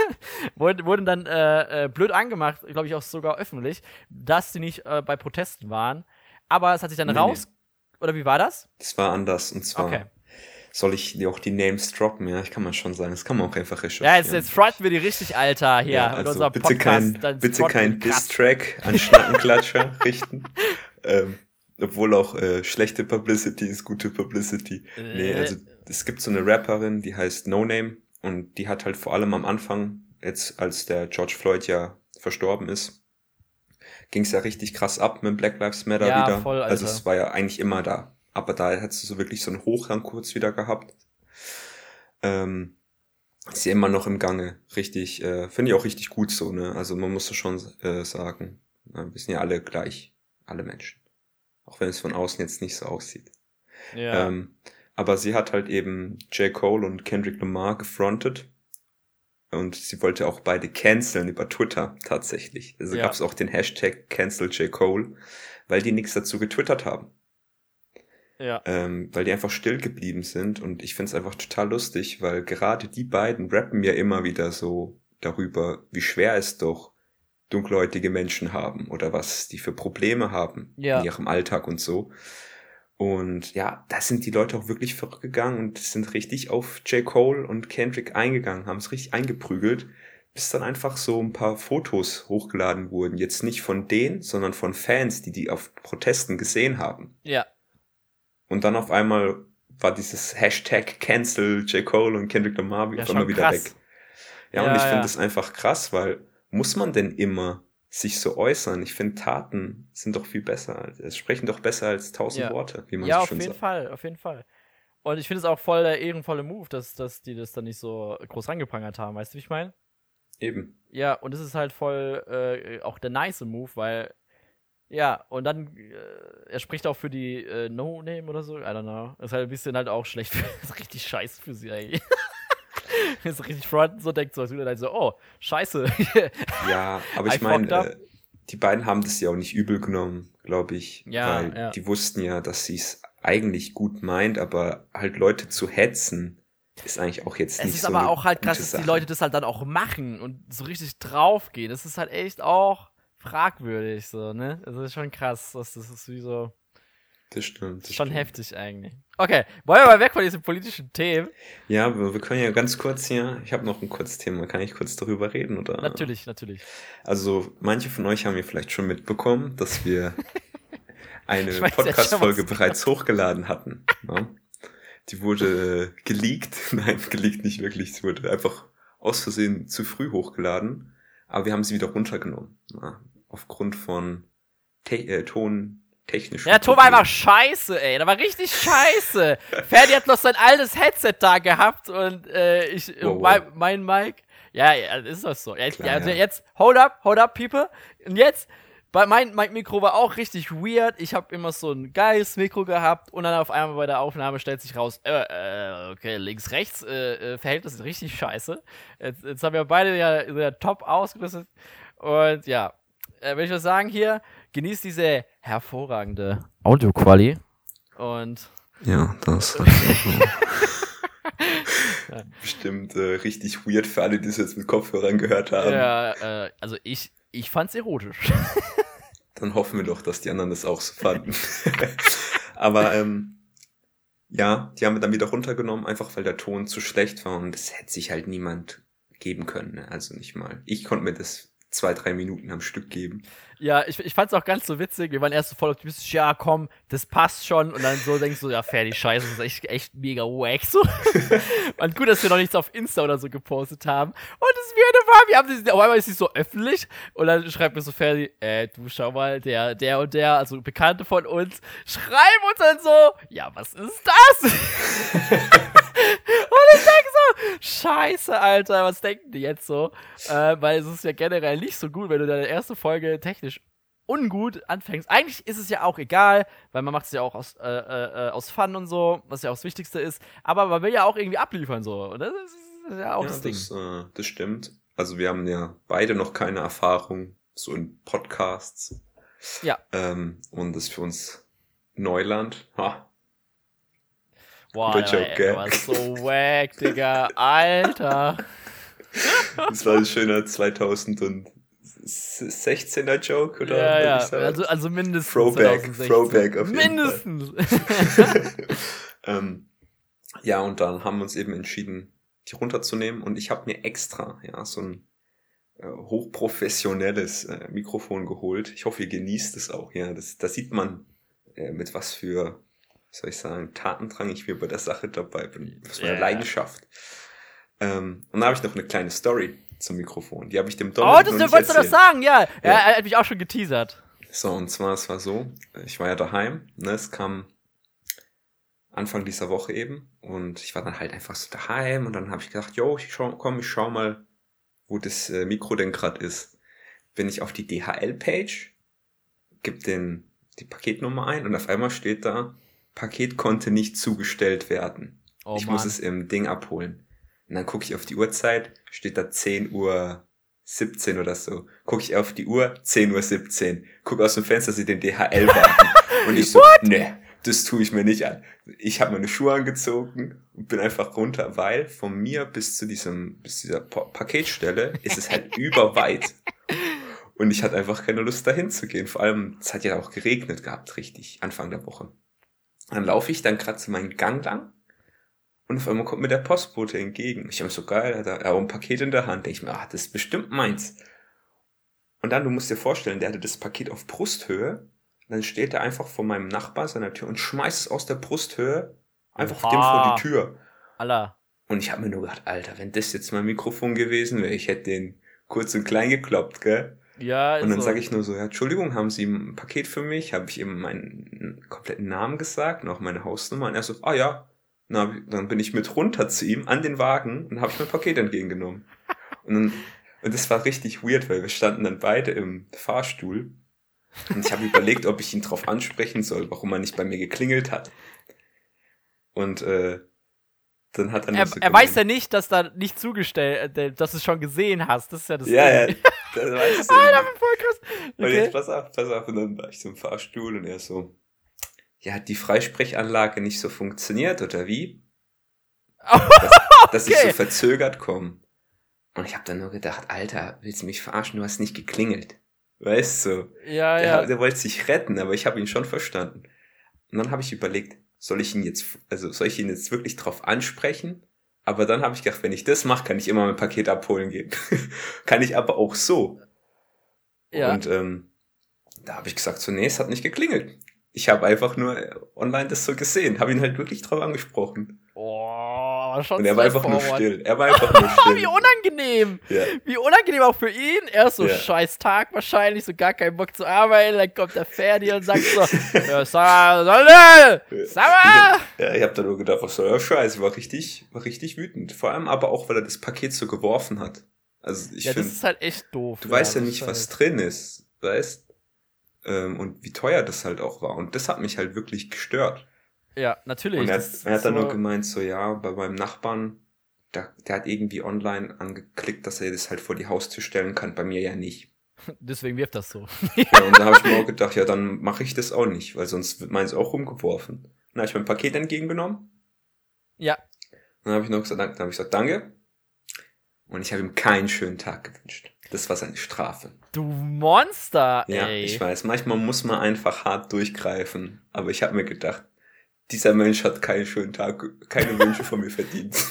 Speaker 1: wurden, wurden dann äh, äh, blöd angemacht, glaube ich auch sogar öffentlich, dass sie nicht äh, bei Protesten waren. Aber es hat sich dann nee, raus, oder wie war das?
Speaker 2: Das war anders. Und zwar okay. soll ich auch die Names droppen? Ja, ich kann mal schon sagen. Das kann man auch einfach recherchieren.
Speaker 1: Ja, jetzt, jetzt fronten wir die richtig, Alter, hier. Ja,
Speaker 2: also bitte Podcast, kein, bitte kein Diss-Track an Schnackenklatscher richten. Ähm, Obwohl auch äh, schlechte Publicity ist gute Publicity. Äh. Nee, also es gibt so eine Rapperin, die heißt No Name und die hat halt vor allem am Anfang, jetzt als der George Floyd ja verstorben ist, ging es ja richtig krass ab mit Black Lives Matter ja, wieder. Voll, also es war ja eigentlich immer da. Aber da hat sie so wirklich so einen Hochgang kurz wieder gehabt. Ähm, ist ja immer noch im Gange. Richtig, äh, finde ich auch richtig gut so, ne? Also man muss schon äh, sagen. Wir sind ja alle gleich, alle Menschen. Auch wenn es von außen jetzt nicht so aussieht. Ja. Ähm, aber sie hat halt eben J. Cole und Kendrick Lamar gefrontet. Und sie wollte auch beide canceln über Twitter tatsächlich. Also ja. gab es auch den Hashtag Cancel J. Cole, weil die nichts dazu getwittert haben. Ja. Ähm, weil die einfach still geblieben sind und ich finde es einfach total lustig, weil gerade die beiden rappen ja immer wieder so darüber, wie schwer es doch dunkelhäutige Menschen haben oder was die für Probleme haben ja. in ihrem Alltag und so. Und ja, da sind die Leute auch wirklich verrückt gegangen und sind richtig auf J. Cole und Kendrick eingegangen, haben es richtig eingeprügelt, bis dann einfach so ein paar Fotos hochgeladen wurden. Jetzt nicht von denen, sondern von Fans, die die auf Protesten gesehen haben. Ja. Und dann auf einmal war dieses Hashtag Cancel J. Cole und Kendrick Lamar ja, immer wieder krass. weg. Ja, ja und ich ja. finde das einfach krass, weil muss man denn immer sich so äußern? Ich finde, Taten sind doch viel besser. Es sprechen doch besser als tausend ja. Worte,
Speaker 1: wie man ja, so schön sagt. Ja, auf jeden Fall, auf jeden Fall. Und ich finde es auch voll der ehrenvolle Move, dass, dass die das dann nicht so groß rangeprangert haben. Weißt du, wie ich meine? Eben. Ja, und es ist halt voll äh, auch der nice Move, weil ja, und dann, äh, er spricht auch für die äh, No-Name oder so, I don't know. Ist halt ein bisschen halt auch schlecht, für, ist richtig scheiße für sie eigentlich. ist richtig front so denkt so, als würde er so, oh, scheiße.
Speaker 2: ja, aber ich meine, äh, die beiden haben das ja auch nicht übel genommen, glaube ich. Ja, weil ja. die wussten ja, dass sie es eigentlich gut meint, aber halt Leute zu hetzen, ist eigentlich auch jetzt es nicht so. Es ist aber auch
Speaker 1: halt krass, dass die Leute das halt dann auch machen und so richtig draufgehen. Das ist halt echt auch fragwürdig, so, ne? Das ist schon krass, dass das ist wie so. Das stimmt. Das schon stimmt. heftig eigentlich. Okay, wollen wir mal weg von diesen politischen Themen?
Speaker 2: Ja, wir, wir können ja ganz kurz hier, ich habe noch ein kurzes Thema, kann ich kurz darüber reden, oder?
Speaker 1: Natürlich, natürlich.
Speaker 2: Also, manche von euch haben ja vielleicht schon mitbekommen, dass wir eine Podcast-Folge bereits hochgeladen hatten. Ne? Die wurde geleakt. Nein, geleakt nicht wirklich. Sie wurde einfach aus Versehen zu früh hochgeladen. Aber wir haben sie wieder runtergenommen. Na, aufgrund von Te äh, Ton technisch.
Speaker 1: Ja, Ton war einfach scheiße, ey. Da war richtig scheiße. Ferdi hat noch sein altes Headset da gehabt und äh, ich, wow, wow. mein, mein Mike. Ja, ja, ist das so. Jetzt, Klar, also ja. jetzt, hold up, hold up, people. Und jetzt, bei mein, mein Mikro war auch richtig weird. Ich habe immer so ein geiles Mikro gehabt und dann auf einmal bei der Aufnahme stellt sich raus, äh, äh, okay, links, rechts, äh, äh Verhältnis ist richtig scheiße. Jetzt, jetzt haben wir beide ja, ja top ausgerüstet. Und ja, äh, will ich was sagen hier, genießt diese hervorragende Audio-Quali. Und. Ja, das.
Speaker 2: Bestimmt äh, richtig weird für alle, die es jetzt mit Kopfhörern gehört haben.
Speaker 1: Ja, äh, also ich, ich fand's erotisch.
Speaker 2: Dann hoffen wir doch, dass die anderen das auch so fanden. Aber ähm, ja, die haben wir dann wieder runtergenommen, einfach weil der Ton zu schlecht war und das hätte sich halt niemand geben können. Ne? Also nicht mal. Ich konnte mir das zwei, drei Minuten am Stück geben.
Speaker 1: Ja, ich, ich fand's auch ganz so witzig. Wir waren erst so voll optimistisch, ja, komm, das passt schon. Und dann so denkst du, ja, fertig, scheiße, das ist echt, echt mega wack. So. und gut, dass wir noch nichts auf Insta oder so gepostet haben. Und das Weirde war, wir haben das, auf einmal ist sie so öffentlich. Und dann schreibt mir so fertig, äh, du schau mal, der, der und der, also Bekannte von uns, schreiben uns dann so, ja, was ist das? und ich denke so, scheiße, Alter, was denken die jetzt so? Äh, weil es ist ja generell nicht so gut, wenn du deine erste Folge technisch ungut anfängst. Eigentlich ist es ja auch egal, weil man macht es ja auch aus, äh, äh, aus Fun und so, was ja auch das Wichtigste ist. Aber man will ja auch irgendwie abliefern so. Und das ist ja auch ja, das Ding.
Speaker 2: Das, äh, das stimmt. Also wir haben ja beide noch keine Erfahrung so in Podcasts. Ja. Ähm, und das ist für uns Neuland. Ha. Boah, Alter, ey, war so wack, Digga. Alter. Das war ein schöner 2016er Joke, oder?
Speaker 1: Ja, ja. Also, also mindestens. Throwback, 2016. Throwback auf jeden Mindestens.
Speaker 2: ähm, ja, und dann haben wir uns eben entschieden, die runterzunehmen. Und ich habe mir extra ja so ein äh, hochprofessionelles äh, Mikrofon geholt. Ich hoffe, ihr genießt es auch. Ja, das, da sieht man äh, mit was für, soll ich sagen, Tatendrang ich mir bei der Sache dabei bin, für eine yeah. Leidenschaft. Ähm, und dann habe ich noch eine kleine Story zum Mikrofon. Die habe ich dem
Speaker 1: Donald Oh, das wolltest du das sagen, ja. ja. Er, hat mich auch schon geteasert.
Speaker 2: So, und zwar, es war so, ich war ja daheim, ne, es kam Anfang dieser Woche eben und ich war dann halt einfach so daheim und dann habe ich gedacht, yo, ich schau, komm, ich schau mal, wo das äh, Mikro denn gerade ist. Bin ich auf die DHL-Page, gib den, die Paketnummer ein und auf einmal steht da, Paket konnte nicht zugestellt werden. Oh, ich Mann. muss es im Ding abholen. Und dann gucke ich auf die Uhrzeit, steht da 10 Uhr 17 oder so. Gucke ich auf die Uhr, 10 Uhr 17. Guck aus dem Fenster, sie den DHL warten. und ich so, ne, das tue ich mir nicht an. Ich habe meine Schuhe angezogen und bin einfach runter, weil von mir bis zu diesem, bis dieser Paketstelle ist es halt überweit. Und ich hatte einfach keine Lust dahin zu gehen. Vor allem, es hat ja auch geregnet gehabt, richtig, Anfang der Woche. Dann laufe ich dann gerade zu meinem Gang lang und auf einmal kommt mir der Postbote entgegen. Ich habe so geil, hat er ein Paket in der Hand. Denke ich mir, ah, das ist bestimmt meins. Und dann, du musst dir vorstellen, der hatte das Paket auf Brusthöhe. Dann steht er einfach vor meinem Nachbar seiner Tür und schmeißt es aus der Brusthöhe einfach Oha. dem vor die Tür.
Speaker 1: Allah.
Speaker 2: Und ich habe mir nur gedacht, Alter, wenn das jetzt mein Mikrofon gewesen wäre, ich hätte den kurz und klein gekloppt, gell?
Speaker 1: Ja,
Speaker 2: Und dann so. sage ich nur so, ja, Entschuldigung, haben Sie ein Paket für mich? Habe ich ihm meinen kompletten Namen gesagt und auch meine Hausnummer. Und er so, ah ja, na, dann bin ich mit runter zu ihm an den Wagen und habe ich mein Paket entgegengenommen. Und, dann, und das war richtig weird, weil wir standen dann beide im Fahrstuhl und ich habe überlegt, ob ich ihn drauf ansprechen soll, warum er nicht bei mir geklingelt hat. Und äh, dann hat er
Speaker 1: Er, so er weiß ja nicht, dass da nicht zugestellt, äh, dass du es schon gesehen hast. Das ist ja das
Speaker 2: Ja, Ding. ja. Das weiß ah, da bin voll krass. Okay. Und jetzt pass auf, pass auf. Und dann war ich so im Fahrstuhl und er so, ja, hat die Freisprechanlage nicht so funktioniert oder wie? dass, dass okay. ich so verzögert komme. Und ich habe dann nur gedacht, Alter, willst du mich verarschen? Du hast nicht geklingelt. Weißt du?
Speaker 1: Ja,
Speaker 2: der,
Speaker 1: ja.
Speaker 2: Der wollte sich retten, aber ich habe ihn schon verstanden. Und dann habe ich überlegt, soll ich ihn jetzt, also soll ich ihn jetzt wirklich drauf ansprechen? Aber dann habe ich gedacht, wenn ich das mache, kann ich immer mein Paket abholen gehen. kann ich aber auch so. Ja. Und ähm, da habe ich gesagt, so, nee, es hat nicht geklingelt. Ich habe einfach nur online das so gesehen, habe ihn halt wirklich drauf angesprochen.
Speaker 1: Oh, schon
Speaker 2: Und er war einfach nur still. Er war einfach nur still.
Speaker 1: Wie unangenehm. Ja. Wie unangenehm auch für ihn. Er ist so ja. scheiß Tag wahrscheinlich, so gar keinen Bock zu arbeiten. Dann kommt der Ferdi und sagt so, ja, sag mal.
Speaker 2: Ja, ich habe da nur gedacht, was soll der Scheiß? War richtig, war richtig wütend. Vor allem aber auch, weil er das Paket so geworfen hat. Also ich
Speaker 1: ja,
Speaker 2: finde.
Speaker 1: das ist halt echt doof.
Speaker 2: Du ja, weißt ja nicht, was halt drin ist, weißt? Ähm, und wie teuer das halt auch war. Und das hat mich halt wirklich gestört.
Speaker 1: Ja, natürlich.
Speaker 2: Und er, er hat dann so nur gemeint, so ja, bei meinem Nachbarn, der, der hat irgendwie online angeklickt, dass er das halt vor die Haustür stellen kann, bei mir ja nicht.
Speaker 1: Deswegen wirft das so.
Speaker 2: ja, und da habe ich mir auch gedacht, ja, dann mache ich das auch nicht, weil sonst wird meins auch rumgeworfen. Dann habe ich mein Paket entgegengenommen.
Speaker 1: Ja.
Speaker 2: Dann habe ich noch gesagt, dann habe ich gesagt, danke. Und ich habe ihm keinen schönen Tag gewünscht. Das war seine Strafe.
Speaker 1: Du Monster,
Speaker 2: ey. Ja, ich weiß. Manchmal muss man einfach hart durchgreifen. Aber ich habe mir gedacht, dieser Mensch hat keinen schönen Tag, keine Wünsche von mir verdient.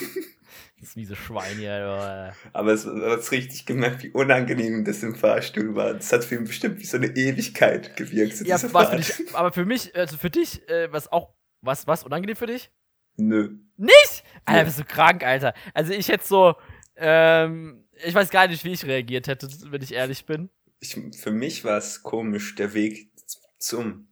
Speaker 1: Das miese Schwein hier,
Speaker 2: Aber es hat richtig gemerkt, wie unangenehm das im Fahrstuhl war. Das hat für ihn bestimmt wie so eine Ewigkeit gewirkt.
Speaker 1: Ja, war für dich, aber für mich, also für dich, äh, was auch, was, was unangenehm für dich?
Speaker 2: Nö.
Speaker 1: Nicht? Alter, bist du krank, Alter. Also ich hätte so, ähm, ich weiß gar nicht, wie ich reagiert hätte, wenn ich ehrlich bin.
Speaker 2: Ich, für mich war es komisch, der Weg zum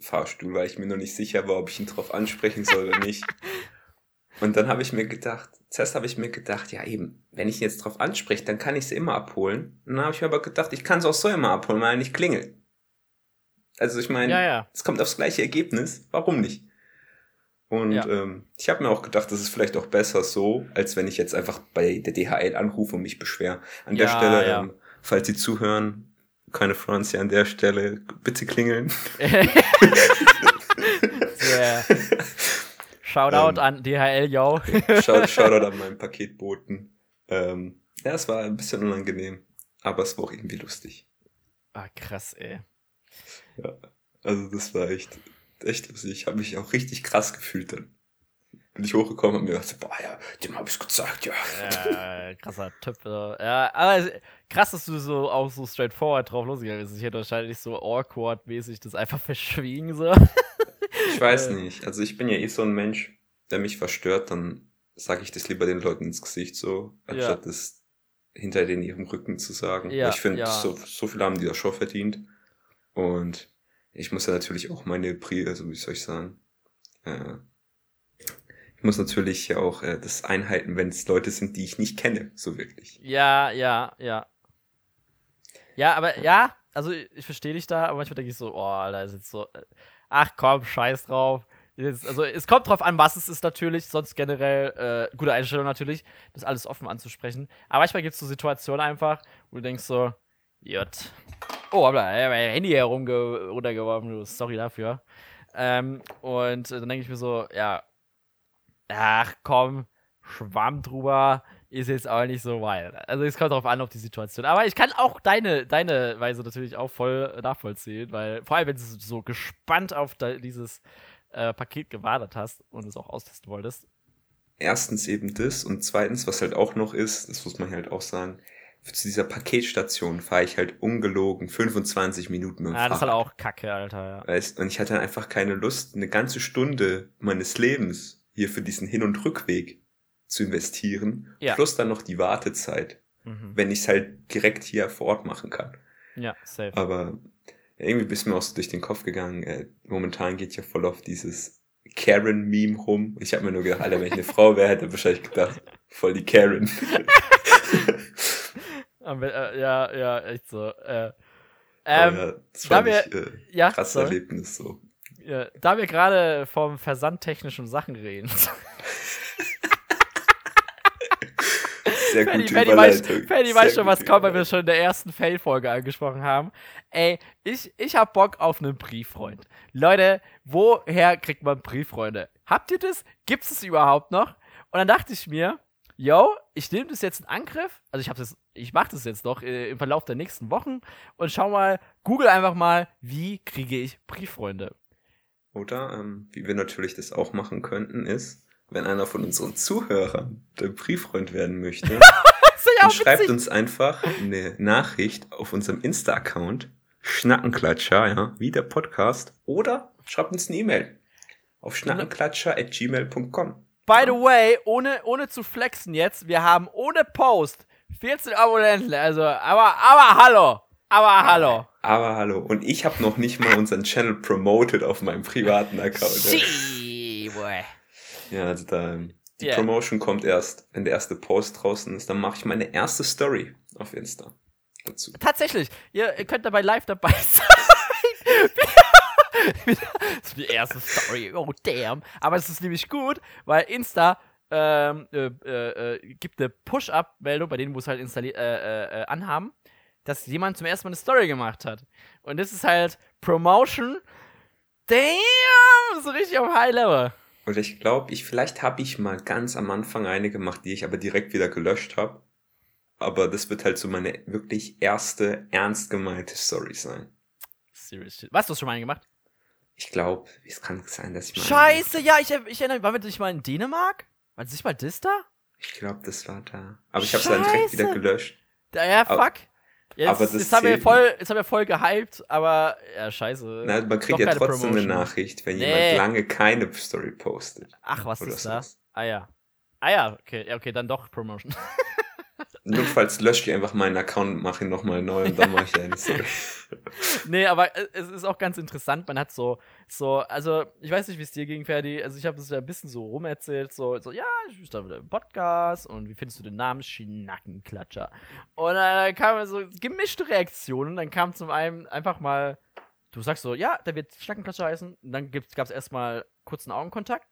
Speaker 2: Fahrstuhl, weil ich mir noch nicht sicher war, ob ich ihn drauf ansprechen soll oder nicht. Und dann habe ich mir gedacht, zuerst habe ich mir gedacht, ja eben, wenn ich ihn jetzt drauf anspreche, dann kann ich sie immer abholen. Und dann habe ich mir aber gedacht, ich kann es auch so immer abholen, weil er nicht klingelt. Also ich meine,
Speaker 1: ja, ja.
Speaker 2: es kommt aufs gleiche Ergebnis. Warum nicht? Und ja. ähm, ich habe mir auch gedacht, das ist vielleicht auch besser so, als wenn ich jetzt einfach bei der DHL anrufe und mich beschwer. An der Stelle, ähm, falls Sie zuhören, keine Franz hier an der Stelle, bitte klingeln.
Speaker 1: yeah. Shoutout ähm, an DHL, yo.
Speaker 2: Shoutout an meinen Paketboten. Ähm, ja, es war ein bisschen unangenehm, aber es war auch irgendwie lustig.
Speaker 1: Ah, krass, ey.
Speaker 2: Ja, also das war echt, echt lustig. Ich habe mich auch richtig krass gefühlt dann. Bin ich hochgekommen und mir gedacht, boah ja, dem habe ich gezeigt, ja.
Speaker 1: ja krasser Typ. Ja, aber krass, dass du so auch so straightforward drauf losgegangen bist. Ich hätte wahrscheinlich so awkward-mäßig das einfach verschwiegen so.
Speaker 2: Ich weiß äh. nicht. Also ich bin ja eh so ein Mensch, der mich verstört, dann sage ich das lieber den Leuten ins Gesicht so, anstatt ja. das hinter den ihrem Rücken zu sagen. Ja, ich finde, ja. so, so viel haben die da schon verdient. Und ich muss ja natürlich auch meine Pri, also wie soll ich sagen, äh, ich muss natürlich auch äh, das einhalten, wenn es Leute sind, die ich nicht kenne, so wirklich.
Speaker 1: Ja, ja, ja. Ja, aber ja, also ich verstehe dich da, aber manchmal denke ich so, oh, Alter, ist jetzt so, äh, ach komm, scheiß drauf. Also es kommt drauf an, was es ist natürlich, sonst generell äh, gute Einstellung natürlich, das alles offen anzusprechen. Aber manchmal gibt es so Situationen einfach, wo du denkst so, Jott. Oh, hab da mein Handy herumge runtergeworfen, sorry dafür. Ähm, und dann denke ich mir so, ja, ach komm, Schwamm drüber, ist jetzt auch nicht so weit. Also es kommt darauf an, auf die Situation. Aber ich kann auch deine, deine Weise natürlich auch voll nachvollziehen, weil vor allem, wenn du so gespannt auf dieses äh, Paket gewartet hast und es auch austesten wolltest.
Speaker 2: Erstens eben das und zweitens, was halt auch noch ist, das muss man halt auch sagen, zu dieser Paketstation fahre ich halt ungelogen 25 Minuten
Speaker 1: mit dem Ja, das ist halt auch kacke, Alter, ja.
Speaker 2: Weißt, und ich hatte einfach keine Lust, eine ganze Stunde meines Lebens hier für diesen Hin- und Rückweg zu investieren, ja. plus dann noch die Wartezeit, mhm. wenn ich es halt direkt hier vor Ort machen kann.
Speaker 1: Ja, safe.
Speaker 2: Aber irgendwie bist mir auch so durch den Kopf gegangen, äh, momentan geht ja voll auf dieses Karen-Meme rum. Ich habe mir nur gedacht, Alter, wenn ich eine Frau wäre, hätte ich wahrscheinlich gedacht, voll die Karen.
Speaker 1: Äh, ja, ja, echt so. Äh, ähm,
Speaker 2: ja, das war wir, äh, ja, krasses sorry. Erlebnis so.
Speaker 1: Ja, da wir gerade vom versandtechnischen Sachen reden.
Speaker 2: Sehr gute Fanny, weiß,
Speaker 1: Fanny weiß schon, was kommt, weil wir schon in der ersten Fail-Folge angesprochen haben. Ey, ich, ich hab Bock auf einen Brieffreund. Leute, woher kriegt man Brieffreunde? Habt ihr das? Gibt es überhaupt noch? Und dann dachte ich mir, yo, ich nehme das jetzt in Angriff. Also ich habe das, ich mache das jetzt noch äh, im Verlauf der nächsten Wochen und schau mal, google einfach mal, wie kriege ich Brieffreunde.
Speaker 2: Oder ähm, wie wir natürlich das auch machen könnten, ist, wenn einer von unseren Zuhörern der Brieffreund werden möchte, dann schreibt uns einfach eine Nachricht auf unserem Insta-Account, Schnackenklatscher, ja, wie der Podcast, oder schreibt uns eine E-Mail auf schnackenklatscher.gmail.com.
Speaker 1: By the way, ohne, ohne zu flexen jetzt, wir haben ohne Post 14 Abonnenten, also, aber, aber hallo, aber hallo.
Speaker 2: Aber hallo. Und ich habe noch nicht mal unseren Channel promoted auf meinem privaten Account.
Speaker 1: Gee, boy.
Speaker 2: Ja, also da, die yeah. Promotion kommt erst, wenn der erste Post draußen ist. Dann mache ich meine erste Story auf Insta
Speaker 1: dazu. Tatsächlich. Ihr, ihr könnt dabei live dabei sein. das ist die erste Story. Oh, damn. Aber es ist nämlich gut, weil Insta ähm, äh, äh, äh gibt eine Push-Up-Meldung bei denen, wo es halt installiert, äh, äh, äh, anhaben, dass jemand zum ersten Mal eine Story gemacht hat. Und das ist halt Promotion. Damn! So richtig auf High Level.
Speaker 2: Und ich glaube, ich, vielleicht habe ich mal ganz am Anfang eine gemacht, die ich aber direkt wieder gelöscht habe. Aber das wird halt so meine wirklich erste ernst gemeinte Story sein.
Speaker 1: Serious shit. Was, du hast schon mal eine gemacht?
Speaker 2: Ich glaube, es kann sein, dass ich
Speaker 1: mal. Scheiße, ja, ich, ich erinnere mich. Waren wir nicht mal in Dänemark? War das nicht mal das da?
Speaker 2: Ich glaube, das war da. Aber ich habe es dann direkt wieder gelöscht.
Speaker 1: Ja, ja fuck. Aber, jetzt, aber das jetzt, haben wir voll, jetzt haben wir voll gehypt, aber ja, scheiße.
Speaker 2: Na, man kriegt ja trotzdem Promotion. eine Nachricht, wenn nee. jemand lange keine Story postet.
Speaker 1: Ach, was ist das? Ah ja. Ah ja, okay, ja, okay, dann doch Promotion.
Speaker 2: Notfalls lösche ich einfach meinen Account und mache ihn nochmal neu und dann mache ich eine Story.
Speaker 1: nee, aber es ist auch ganz interessant. Man hat so, so, also ich weiß nicht, wie es dir ging, Ferdi. Also ich habe es ja ein bisschen so rumerzählt, so, so, ja, ich bin da wieder im Podcast und wie findest du den Namen? Schinackenklatscher. Und dann kamen so gemischte Reaktionen. Dann kam zum einen einfach mal, du sagst so, ja, der wird Schnackenklatscher heißen. Und dann gab es erstmal kurzen Augenkontakt.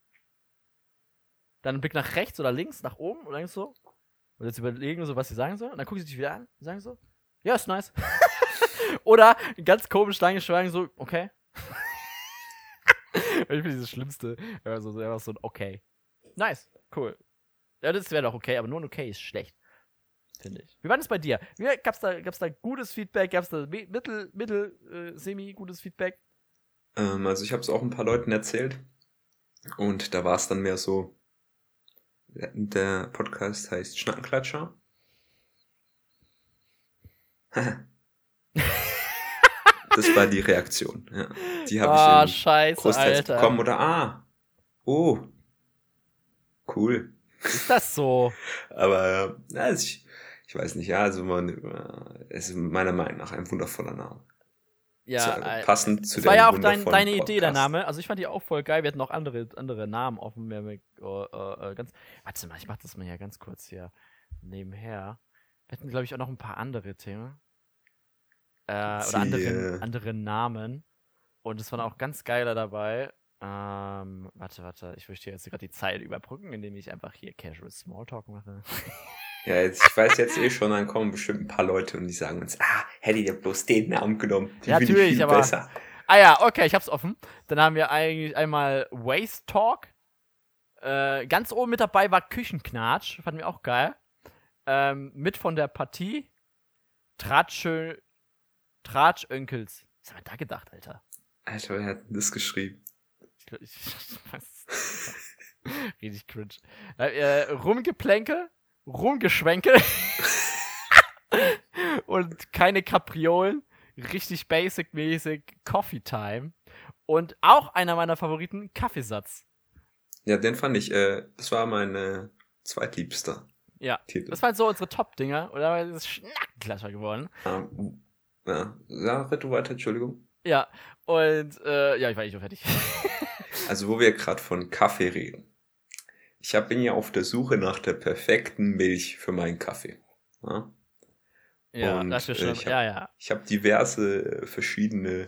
Speaker 1: Dann ein Blick nach rechts oder links, nach oben und dann so, und jetzt überlegen so, was sie sagen sollen. Und dann gucken sie sich wieder an und sagen so, ja, ist nice. Oder ganz komisch lange schweigen so, okay. ich finde dieses Schlimmste. Also einfach so ein okay. Nice, cool. Ja, das wäre doch okay, aber nur ein okay ist schlecht. Finde ich. Wie war das bei dir? Wie, gab's da, gab's da gutes Feedback? Gab's da mittel, mittel, äh, semi gutes Feedback?
Speaker 2: Ähm, also ich habe es auch ein paar Leuten erzählt. Und da war es dann mehr so, der Podcast heißt Schnackenklatscher. das war die Reaktion. Ja. Die habe
Speaker 1: oh,
Speaker 2: ich
Speaker 1: im scheiße,
Speaker 2: Großteils
Speaker 1: Alter.
Speaker 2: bekommen. Oder ah, oh, cool.
Speaker 1: Ist das so?
Speaker 2: Aber ja, also ich, ich weiß nicht, ja, also man, es ist meiner Meinung nach ein wundervoller Name.
Speaker 1: Ja,
Speaker 2: Zu-
Speaker 1: äh,
Speaker 2: passend zu
Speaker 1: das war ja auch dein, deine Idee, der
Speaker 2: Podcast.
Speaker 1: Name. Also ich fand die auch voll geil. Wir hatten auch andere, andere Namen offen. Mehr, mehr, äh, äh, ganz, warte mal, ich mach das mal hier ganz kurz hier nebenher. Wir hatten, glaube ich, auch noch ein paar andere Themen. Äh, oder andere, andere Namen. Und es waren auch ganz geile dabei. Ähm, warte, warte, ich möchte jetzt gerade die Zeit überbrücken, indem ich einfach hier Casual Smalltalk mache.
Speaker 2: Ja, jetzt, ich weiß jetzt eh schon, dann kommen bestimmt ein paar Leute und die sagen uns, ah, hätte ich ja bloß den Namen genommen. Den
Speaker 1: Ja, natürlich,
Speaker 2: viel
Speaker 1: aber-
Speaker 2: besser.
Speaker 1: Ah ja, okay, ich hab's offen. Dann haben wir eigentlich einmal Waste Talk. Äh, ganz oben mit dabei war Küchenknatsch, fanden wir auch geil. Ähm, mit von der Partie Tratschö, Tratschönkels. Was haben wir da gedacht, Alter?
Speaker 2: Alter, wer hat denn das geschrieben?
Speaker 1: Ich, ich, ich weiß. Richtig cringe. Äh, äh, Rumgeplänke, Rumgeschwenke und keine Kapriolen. Richtig basic-mäßig Coffee Time. Und auch einer meiner Favoriten, Kaffeesatz.
Speaker 2: Ja, den fand ich, äh, das war mein äh, zweitliebster
Speaker 1: Ja,
Speaker 2: Titel.
Speaker 1: das waren so unsere Top-Dinger. Oder das ist Schnackenklatscher geworden.
Speaker 2: Ähm, ja, ja, red du weiter, Entschuldigung.
Speaker 1: Ja, und äh, ja, ich war eh schon fertig.
Speaker 2: Also, wo wir gerade von Kaffee reden. Ich bin ja auf der Suche nach der perfekten Milch für meinen Kaffee. Ja?
Speaker 1: ja,
Speaker 2: Und,
Speaker 1: das ist
Speaker 2: äh,
Speaker 1: schon.
Speaker 2: ich hab-
Speaker 1: ja, ja.
Speaker 2: Ich habe diverse äh, verschiedene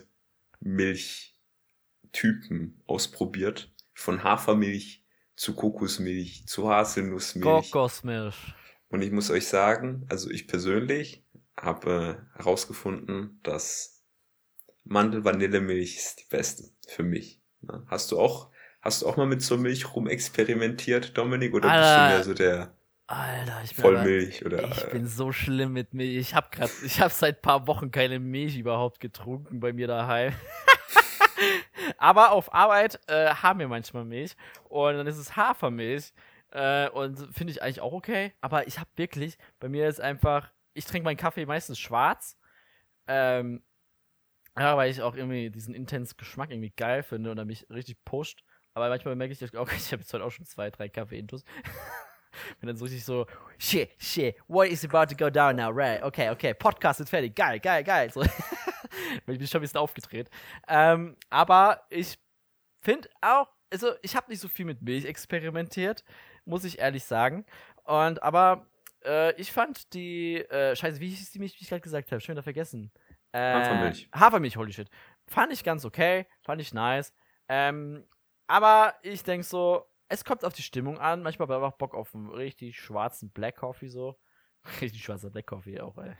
Speaker 2: Milchtypen ausprobiert. Von Hafermilch zu Kokosmilch zu Haselnussmilch.
Speaker 1: Kokosmilch.
Speaker 2: Und ich muss euch sagen, also ich persönlich habe äh, herausgefunden, dass Mandel-Vanillemilch ist die beste für mich. Ne? Hast du auch, hast du auch mal mit so Milch rumexperimentiert, Dominik? Oder bist
Speaker 1: Alter.
Speaker 2: du mehr so der
Speaker 1: Alter, ich bin aber-
Speaker 2: Vollmilch? Oder,
Speaker 1: Ich bin so schlimm mit Milch. Ich habe gerade, ich habe seit paar Wochen keine Milch überhaupt getrunken bei mir daheim. Aber auf Arbeit äh, haben wir manchmal Milch und dann ist es Hafermilch äh, und finde ich eigentlich auch okay. Aber ich habe wirklich, bei mir ist einfach, ich trinke meinen Kaffee meistens schwarz. Ähm, ja, weil ich auch irgendwie diesen intensen Geschmack irgendwie geil finde und er mich richtig pusht. Aber manchmal merke ich auch, ich habe jetzt heute auch schon zwei, drei Kaffee-Intus. Bin dann so richtig so, shit, shit, what is about to go down now, right? Okay, okay, Podcast ist fertig, geil, geil, geil. So. ich bin schon ein bisschen aufgedreht. Ähm, aber ich finde auch, also ich habe nicht so viel mit Milch experimentiert, muss ich ehrlich sagen. Und aber äh, ich fand die, äh, scheiße, wie hieß die Milch, wie ich gerade gesagt habe, schon wieder vergessen. Äh,
Speaker 2: Hafermilch.
Speaker 1: Hafermilch, holy shit. Fand ich ganz okay, fand ich nice. Ähm, aber ich denke so, es kommt auf die Stimmung an. Manchmal habe ich einfach Bock auf einen richtig schwarzen Black Coffee so. Richtig schwarzer Black Coffee auch, ey.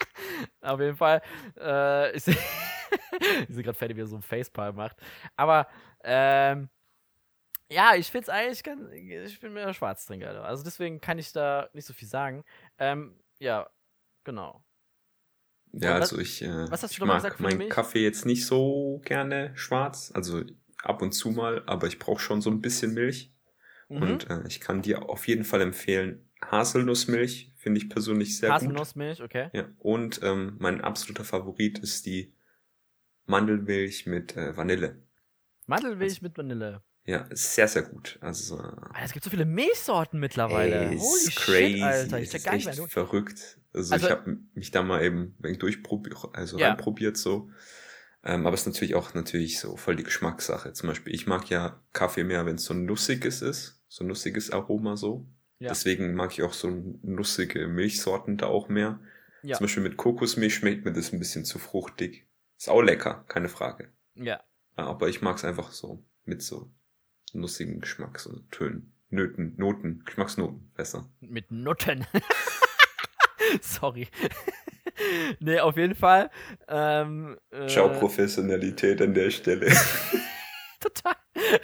Speaker 1: auf jeden Fall. Äh, ich sehe gerade fertig, wie er so ein Facepalm macht. Aber, ähm, ja, ich finde es eigentlich ganz. Ich bin mehr Schwarztrinker. Also deswegen kann ich da nicht so viel sagen. Ähm, ja, genau.
Speaker 2: Ja,
Speaker 1: was-
Speaker 2: also ich, äh,
Speaker 1: was hast du
Speaker 2: ich mag meinen? Kaffee jetzt nicht so gerne schwarz, also ab und zu mal, aber ich brauche schon so ein bisschen Milch.
Speaker 1: Mhm.
Speaker 2: Und äh, ich kann dir auf jeden Fall empfehlen, Haselnussmilch finde ich persönlich sehr gut.
Speaker 1: Haselnussmilch, okay.
Speaker 2: Ja, und ähm, mein absoluter Favorit ist die Mandelmilch mit äh, Vanille.
Speaker 1: Mandelmilch mit Vanille.
Speaker 2: Ja, sehr, sehr gut. Also, äh,
Speaker 1: es gibt so viele Milchsorten mittlerweile.
Speaker 2: ey,
Speaker 1: Holy
Speaker 2: crazy.
Speaker 1: shit, Alter. Ich
Speaker 2: ist
Speaker 1: gar nicht
Speaker 2: echt
Speaker 1: mehr.
Speaker 2: verrückt. Also,
Speaker 1: Also-
Speaker 2: ich habe mich da mal eben durchprobiert, also
Speaker 1: Ja.
Speaker 2: reinprobiert so. Ähm, aber es ist natürlich auch natürlich so voll die Geschmackssache. Zum Beispiel, ich mag ja Kaffee mehr, wenn es so ein nussiges ist, so ein nussiges Aroma so.
Speaker 1: Ja.
Speaker 2: Deswegen mag ich auch so nussige Milchsorten da auch mehr.
Speaker 1: Ja.
Speaker 2: Zum Beispiel mit Kokosmilch schmeckt mir das ein bisschen zu fruchtig. Ist auch lecker, keine Frage.
Speaker 1: Ja.
Speaker 2: Aber ich mag es einfach so mit so nussigen Geschmack, so Tönen, Nöten, Noten, Geschmacksnoten besser.
Speaker 1: Mit Nutten. Sorry. nee, auf jeden Fall. Ähm, äh,
Speaker 2: Ciao Professionalität an der Stelle.
Speaker 1: Total.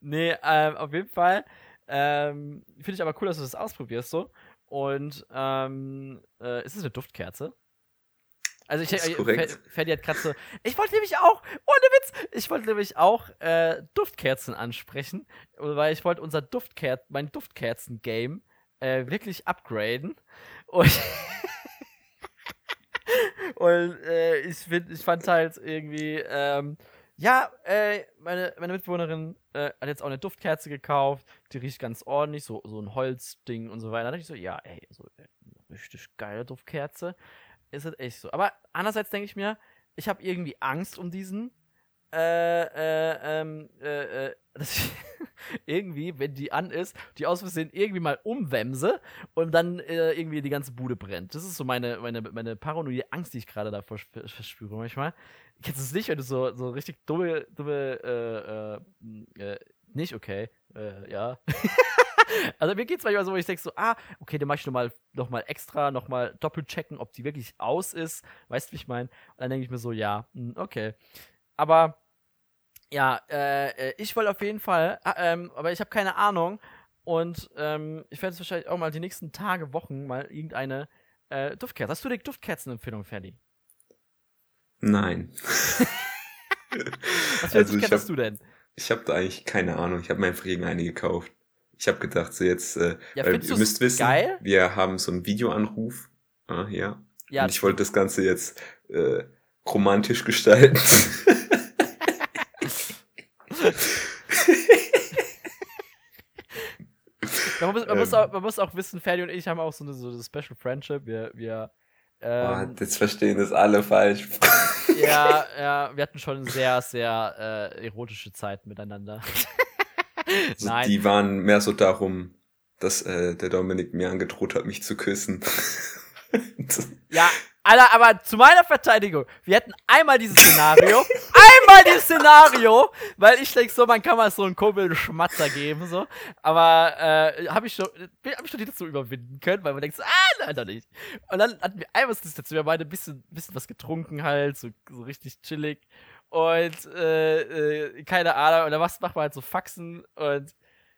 Speaker 1: nee, ähm, auf jeden Fall. Ähm, Finde ich aber cool, dass du das ausprobierst so. Und ähm, äh, ist es eine Duftkerze? Also ich äh, Ferdi hat gerade so. Ich wollte nämlich auch, ohne Witz, ich wollte nämlich auch äh, Duftkerzen ansprechen, weil ich wollte unser Duftker mein Duftkerzen-Game äh, wirklich upgraden. Und Und äh, ich, find, ich fand halt irgendwie, ähm, ja, äh, meine, meine Mitbewohnerin äh, hat jetzt auch eine Duftkerze gekauft, die riecht ganz ordentlich, so, so ein Holzding und so weiter. Da dachte ich so, ja, ey, so äh, richtig geile Duftkerze. Ist es echt so. Aber andererseits denke ich mir, ich habe irgendwie Angst um diesen äh, äh, ähm, äh, äh, dass ich irgendwie, wenn die an ist, die aus Versehen irgendwie mal umwemse und dann äh, irgendwie die ganze Bude brennt. Das ist so meine, meine, meine paranoide Angst, die ich gerade davor verspüre manchmal. Kennst du es nicht, wenn du so, so richtig dumme, dumme, äh, äh, nicht okay, ja. also mir geht es manchmal so, wo ich denke so, ah, okay, dann mach ich nochmal noch mal extra, nochmal doppelt checken, ob die wirklich aus ist. Weißt du, wie ich meine? Und dann denke ich mir so, ja, hm, okay. Aber ja, äh, äh, ich wollte auf jeden Fall, äh, ähm, aber ich habe keine Ahnung. Und ähm, ich werde jetzt wahrscheinlich auch mal die nächsten Tage, Wochen mal irgendeine äh, Duftkerze. Hast du die Duftkerzenempfehlung, Ferdi?
Speaker 2: Nein.
Speaker 1: Was für also Duftkerze hast du denn?
Speaker 2: Ich habe da eigentlich keine Ahnung. Ich habe mir einfach irgendeine gekauft. Ich habe gedacht, so jetzt, äh, ja, weil ihr müsst wissen, geil? wir haben so einen Videoanruf. Ah, ja. ja Und ich wollte das Ganze jetzt äh, romantisch gestalten.
Speaker 1: man, muss, man, ähm, muss auch, man muss auch wissen, Ferdi und ich haben auch so eine, so eine Special Friendship. Wir, wir
Speaker 2: ähm, oh, jetzt verstehen das alle falsch.
Speaker 1: ja, ja, wir hatten schon sehr, sehr äh, erotische Zeiten miteinander.
Speaker 2: also Nein. Die waren mehr so darum, dass äh, der Dominik mir angedroht hat, mich zu küssen.
Speaker 1: ja, Alter, aber zu meiner Verteidigung, wir hätten einmal dieses Szenario, einmal dieses Szenario, weil ich denke so, man kann mal so einen Kumpel Schmatzer geben, so. Aber äh, habe ich schon, hab ich schon nicht dazu überwinden können, weil man denkt so, ah, leider nicht. Und dann hatten wir einmal das dazu, wir haben beide ein bisschen, bisschen was getrunken halt, so, so richtig chillig. Und äh, äh, keine Ahnung, und dann macht man halt so Faxen und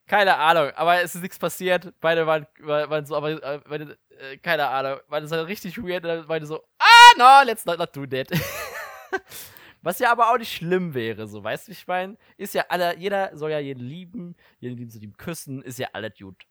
Speaker 1: keine Ahnung, aber es ist nichts passiert. Beide waren, waren so, aber äh, äh, keine Ahnung, war das halt richtig weird. Und dann beide so, ah, no, let's not, not do that. Was ja aber auch nicht schlimm wäre, so, weißt du, ich meine? Ist ja alle, jeder soll ja jeden lieben, jeden lieben zu ihm küssen, ist ja alles gut.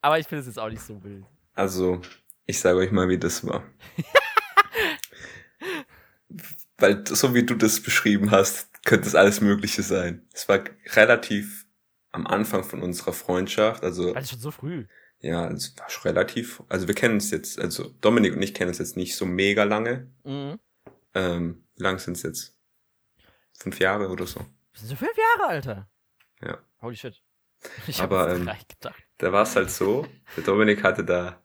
Speaker 1: Aber ich finde es jetzt auch nicht so wild.
Speaker 2: Also, ich sage euch mal, wie das war. Weil, so wie du das beschrieben hast, könnte es alles Mögliche sein. Es war relativ am Anfang von unserer Freundschaft, also.
Speaker 1: Also schon so früh.
Speaker 2: Ja, es war schon relativ, also wir kennen es jetzt, also Dominik und ich kennen es jetzt nicht so mega lange. Mhm. Ähm, wie lang sind es jetzt? Fünf Jahre oder so.
Speaker 1: sind so fünf Jahre, Alter.
Speaker 2: Ja.
Speaker 1: Holy shit.
Speaker 2: Ich Aber ähm, da war es halt so, der Dominik hatte da,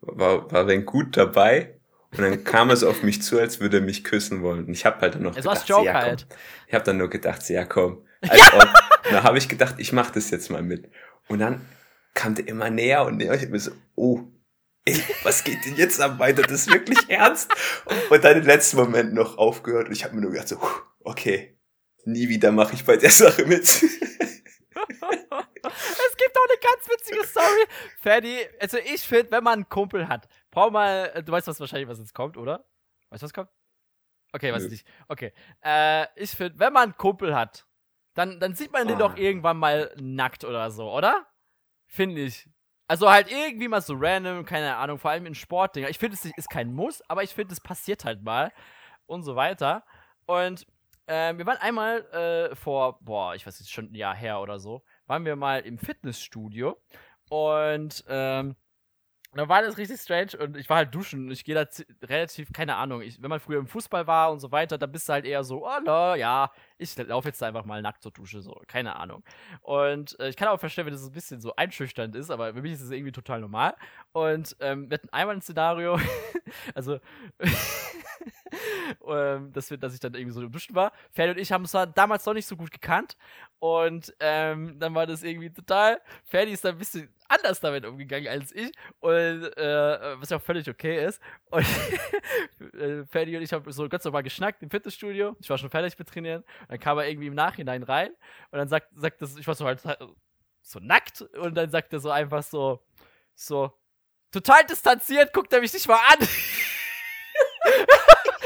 Speaker 2: war, war ein gut dabei und dann kam es auf mich zu, als würde er mich küssen wollen. Und ich habe halt dann noch
Speaker 1: es gedacht, Joke ja, komm. Halt.
Speaker 2: Ich habe dann nur gedacht, ja komm. Also, ja! da habe ich gedacht, ich mache das jetzt mal mit. Und dann kam der immer näher und näher. Ich hab mir so, oh, ey, was geht denn jetzt am weiter? Das ist wirklich ernst. Und dann im letzten Moment noch aufgehört und ich habe mir nur gedacht so, okay, nie wieder mache ich bei der Sache mit. es gibt
Speaker 1: auch eine ganz witzige Story. Ferdi, also ich finde, wenn man einen Kumpel hat, brauch mal, du weißt was wahrscheinlich, was jetzt kommt, oder? Weißt du, was kommt? Okay, weiß ich nicht. Okay. Äh, ich finde, wenn man einen Kumpel hat, dann, dann sieht man oh. den doch irgendwann mal nackt oder so, oder? Finde ich. Also halt irgendwie mal so random, keine Ahnung, vor allem in Sportdinger. Ich finde, es ist kein Muss, aber ich finde, es passiert halt mal und so weiter. Und äh, wir waren einmal äh, vor, boah, ich weiß jetzt schon ein Jahr her oder so, waren wir mal im Fitnessstudio und ähm, da war das richtig strange und ich war halt duschen und ich gehe da relativ, keine Ahnung, ich, wenn man früher im Fußball war und so weiter, dann bist du halt eher so, oh no, ja, ich laufe jetzt einfach mal nackt zur Dusche, so, keine Ahnung. Und äh, ich kann auch verstehen, wenn das ein bisschen so einschüchternd ist, aber für mich ist es irgendwie total normal. Und ähm, wir hatten einmal ein Szenario, also, ähm, dass, wir, dass ich dann irgendwie so im Duschen war. Ferdi und ich haben es damals noch nicht so gut gekannt und ähm, dann war das irgendwie total, Ferdi ist da ein bisschen anders damit umgegangen als ich. Und äh, was ja auch völlig okay ist. Und äh, Ferdi und ich haben so ganz normal geschnackt im Fitnessstudio. Ich war schon fertig mit Trainieren. Dann kam er irgendwie im Nachhinein rein und dann sagt, sagt das, ich war so halt so nackt und dann sagt er so einfach so, so, total distanziert, guckt er mich nicht mal an.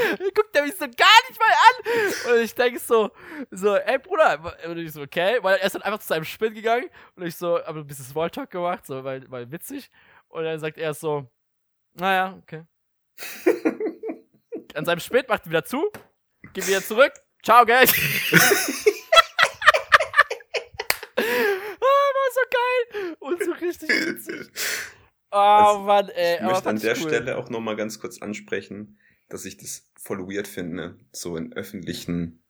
Speaker 1: guckt er mich so gar nicht mal an. Und ich denke so, so, ey Bruder. Und ich so, okay. Weil er ist dann einfach zu seinem Spiel gegangen. Und ich so, aber ein bisschen Smalltalk gemacht, so, weil, weil witzig. Und dann sagt er so, naja, okay. an seinem Spät, macht wieder zu, geht wieder zurück. Ciao, Geld. oh, war so geil und so richtig witzig. Oh also, Mann, ey.
Speaker 2: Ich möchte an der cool. Stelle auch nochmal ganz kurz ansprechen, dass ich das voll weird finde, so in öffentlichen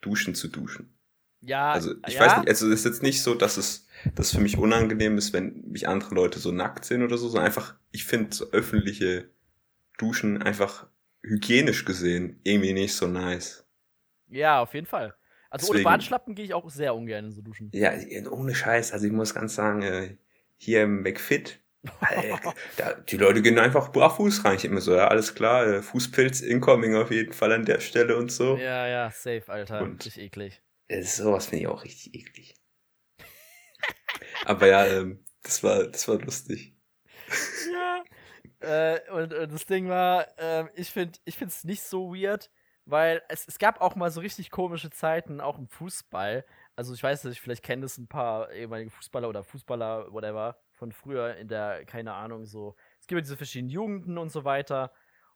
Speaker 2: Duschen zu duschen. Ja. Also ich ja? weiß nicht, also es ist jetzt nicht so, dass es das für mich unangenehm ist, wenn mich andere Leute so nackt sehen oder so, sondern einfach, ich finde so öffentliche Duschen einfach hygienisch gesehen irgendwie nicht so nice.
Speaker 1: Ja, auf jeden Fall. Also Deswegen, ohne Badschlappen gehe ich auch sehr ungern in so Duschen.
Speaker 2: Ja, ohne Scheiß. Also ich muss ganz sagen, äh, hier im McFit, da, die Leute gehen einfach barfuß rein. Ich immer so, ja, alles klar, äh, Fußpilz incoming auf jeden Fall an der Stelle und so.
Speaker 1: Ja, ja, safe, Alter. Und richtig eklig.
Speaker 2: Äh, sowas finde ich auch richtig eklig. Aber ja, ähm, das war, das war lustig.
Speaker 1: Ja. Äh, und, und, das Ding war, äh, ich finde ich es nicht so weird, weil es, es gab auch mal so richtig komische Zeiten, auch im Fußball. Also ich weiß nicht, vielleicht kennen das ein paar ehemalige Fußballer oder Fußballer, whatever, von früher in der, keine Ahnung, so. Es gibt ja diese verschiedenen Jugenden und so weiter.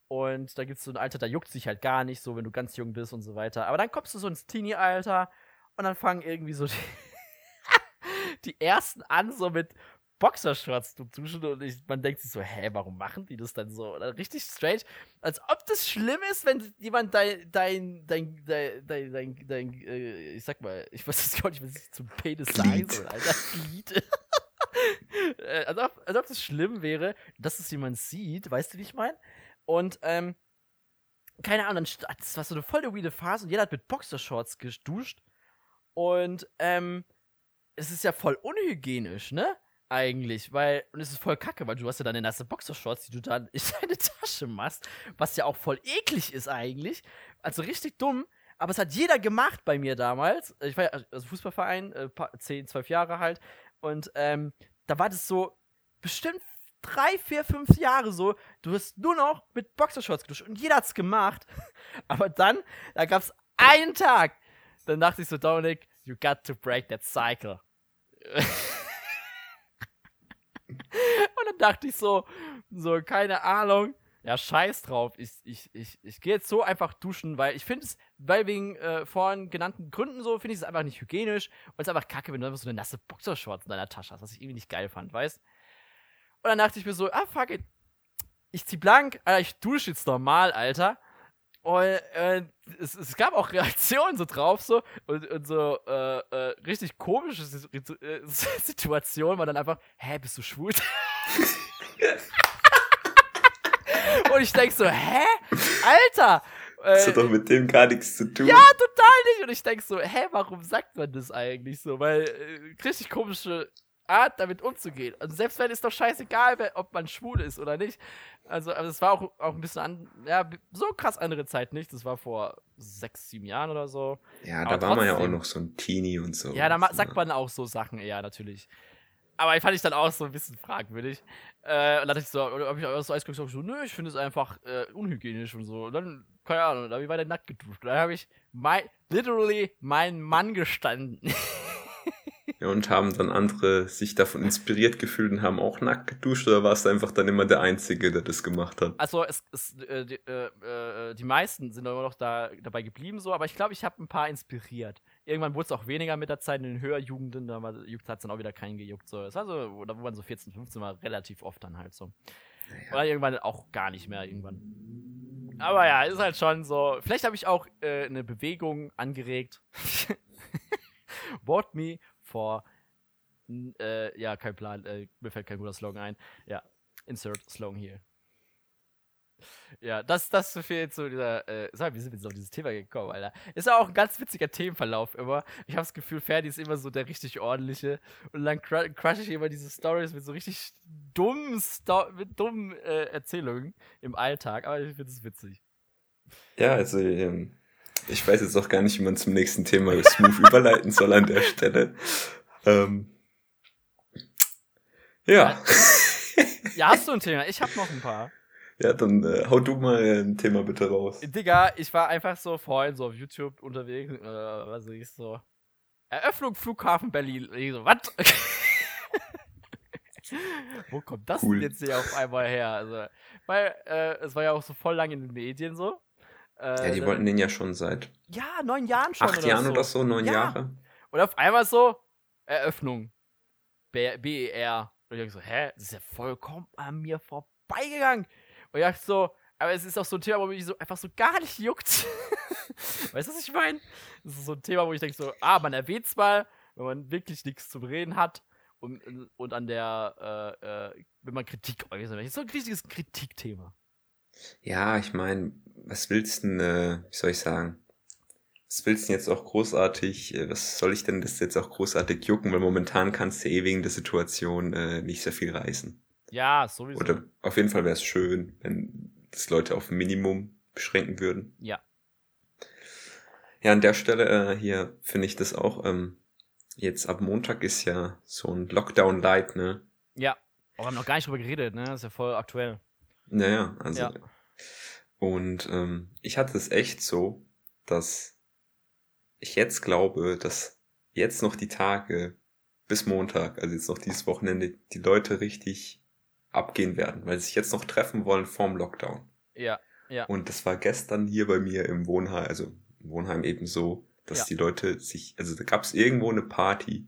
Speaker 1: Und da gibt es so ein Alter, da juckt sich halt gar nicht so, wenn du ganz jung bist und so weiter. Aber dann kommst du so ins Teenie-Alter und dann fangen irgendwie so die, die ersten an, so mit Boxershorts zu duschen und ich, man denkt sich so, hä, warum machen die das dann so? Oder richtig strange. Als ob das schlimm ist, wenn jemand dein, dein, dein, dein, dein, dein, dein äh, ich sag mal, ich weiß jetzt gar nicht, was ich zum Penis sagen soll, Alter. Glied. Äh, als, ob, als ob das schlimm wäre, dass es jemand sieht, weißt du, wie ich meine? Und, ähm, keine Ahnung, das war so eine voll weirde Phase und jeder hat mit Boxershorts geduscht. Und, ähm, es ist ja voll unhygienisch, ne? Eigentlich, weil, und es ist voll kacke, weil du hast ja deine nasse Boxershorts, die du dann in deine Tasche machst, was ja auch voll eklig ist eigentlich. Also richtig dumm, aber es hat jeder gemacht bei mir damals. Ich war ja, also Fußballverein, äh, 10, 12 Jahre halt, und ähm, da war das so bestimmt drei, vier, fünf Jahre so, du hast nur noch mit Boxershorts geduscht und jeder hat's gemacht. Aber dann, da gab's einen Tag, dann dachte ich so, Dominik, you got to break that cycle. Und dann dachte ich so, so, keine Ahnung, ja, scheiß drauf. Ich, ich, ich, ich gehe jetzt so einfach duschen, weil ich finde es, weil wegen äh, vorhin genannten Gründen so, finde ich es einfach nicht hygienisch. Und es ist einfach kacke, wenn du einfach so eine nasse Boxershorts in deiner Tasche hast, was ich irgendwie nicht geil fand, weißt Und dann dachte ich mir so, ah, fuck it. Ich zieh blank, Alter, ich dusche jetzt normal, Alter. Und äh, es, es, gab auch Reaktionen so drauf, so und, und so äh, äh, richtig komische äh, Situationen, war dann einfach, hä, bist du schwul? und ich denk so, hä? Alter!
Speaker 2: Das hat doch mit dem gar nichts zu tun.
Speaker 1: Ja, total nicht. Und ich denk so, hä, warum sagt man das eigentlich so? Weil äh, richtig komische Art, damit umzugehen. Also selbst wenn es doch scheißegal, ob man schwul ist oder nicht. Also, also es war auch, auch ein bisschen an, ja, so krass andere Zeit nicht. Das war vor sechs, sieben Jahren oder so.
Speaker 2: Ja, Aber da war man ja auch noch so ein Teenie und so.
Speaker 1: Ja, da sagt man auch so Sachen eher natürlich. Aber fand ich dann auch so ein bisschen fragwürdig. Äh, und dann dachte ich so, habe ich auch so Eis gesagt, so, nö, ich finde es einfach äh, unhygienisch und so. Und dann, keine Ahnung, da habe ich weiter nackt geduscht. Da habe ich mein, literally meinen Mann gestanden.
Speaker 2: Ja, und haben dann andere sich davon inspiriert gefühlt und haben auch nackt geduscht oder warst du einfach dann immer der Einzige, der das gemacht hat?
Speaker 1: Also es, es äh, die, äh, äh die, meisten sind immer noch da, dabei geblieben so, aber ich glaube, ich habe ein paar inspiriert. Irgendwann wurde es auch weniger mit der Zeit in den Höherjugenden, da hat es dann auch wieder keinen gejuckt. So. Das war so, oder wo man so 14, 15 war, relativ oft dann halt so. Ja. Oder irgendwann auch gar nicht mehr irgendwann. Aber ja, ist halt schon so. Vielleicht habe ich auch äh, eine Bewegung angeregt. Vote me for. Äh, ja, kein Plan. Äh, mir fällt kein guter Slogan ein. Ja, insert Slogan hier. Ja, das, das fehlt so dieser, äh, sag, wie sind wir jetzt auf dieses Thema gekommen, Alter? Ist ja auch ein ganz witziger Themenverlauf immer. Ich habe das Gefühl, Ferdi ist immer so der richtig ordentliche. Und dann cr crush ich immer diese Stories mit so richtig dummen, Sto mit dummen äh, Erzählungen im Alltag. Aber ich finde es witzig.
Speaker 2: Ja, also, ähm, ich weiß jetzt auch gar nicht, wie man zum nächsten Thema smooth überleiten soll an der Stelle. Ähm, ja.
Speaker 1: Ja, hast du ein Thema? Ich habe noch ein paar.
Speaker 2: Ja, dann äh, hau du mal ein Thema bitte raus.
Speaker 1: Digga, ich war einfach so vorhin so auf YouTube unterwegs, äh, was ich so. Eröffnung Flughafen Berlin. Ich so, was? Wo kommt das cool. denn jetzt hier auf einmal her? Also, weil äh, es war ja auch so voll lang in den Medien so.
Speaker 2: Äh, ja, die wollten den ja schon seit.
Speaker 1: Ja, neun Jahren schon.
Speaker 2: Acht oder Jahren so. oder so, neun
Speaker 1: ja.
Speaker 2: Jahre.
Speaker 1: Und auf einmal so, Eröffnung. BER. Und ich so, hä, das ist ja vollkommen an mir vorbeigegangen. Und dachte so, aber es ist auch so ein Thema, wo mich so einfach so gar nicht juckt. weißt du, was ich meine? Das ist so ein Thema, wo ich denke so, ah, man erwähnt es mal, wenn man wirklich nichts zu reden hat und, und an der, äh, äh, wenn man Kritik äußert. Das ist so ein richtiges Kritikthema.
Speaker 2: Ja, ich meine, was willst du denn, äh, wie soll ich sagen? Was willst du denn jetzt auch großartig, äh, was soll ich denn das jetzt auch großartig jucken, weil momentan kannst du eh wegen der Situation äh, nicht sehr viel reißen.
Speaker 1: Ja, sowieso.
Speaker 2: Oder auf jeden Fall wäre es schön, wenn das Leute auf Minimum beschränken würden.
Speaker 1: Ja.
Speaker 2: Ja, an der Stelle äh, hier finde ich das auch, ähm, jetzt ab Montag ist ja so ein Lockdown Light, ne?
Speaker 1: Ja. Aber wir haben noch gar nicht drüber geredet, ne? Das ist ja voll aktuell.
Speaker 2: Naja, also. Ja. Und ähm, ich hatte es echt so, dass ich jetzt glaube, dass jetzt noch die Tage bis Montag, also jetzt noch dieses Wochenende, die Leute richtig abgehen werden, weil sie sich jetzt noch treffen wollen vorm Lockdown.
Speaker 1: Ja, ja.
Speaker 2: Und das war gestern hier bei mir im Wohnheim, also im Wohnheim eben so, dass ja. die Leute sich, also da gab es irgendwo eine Party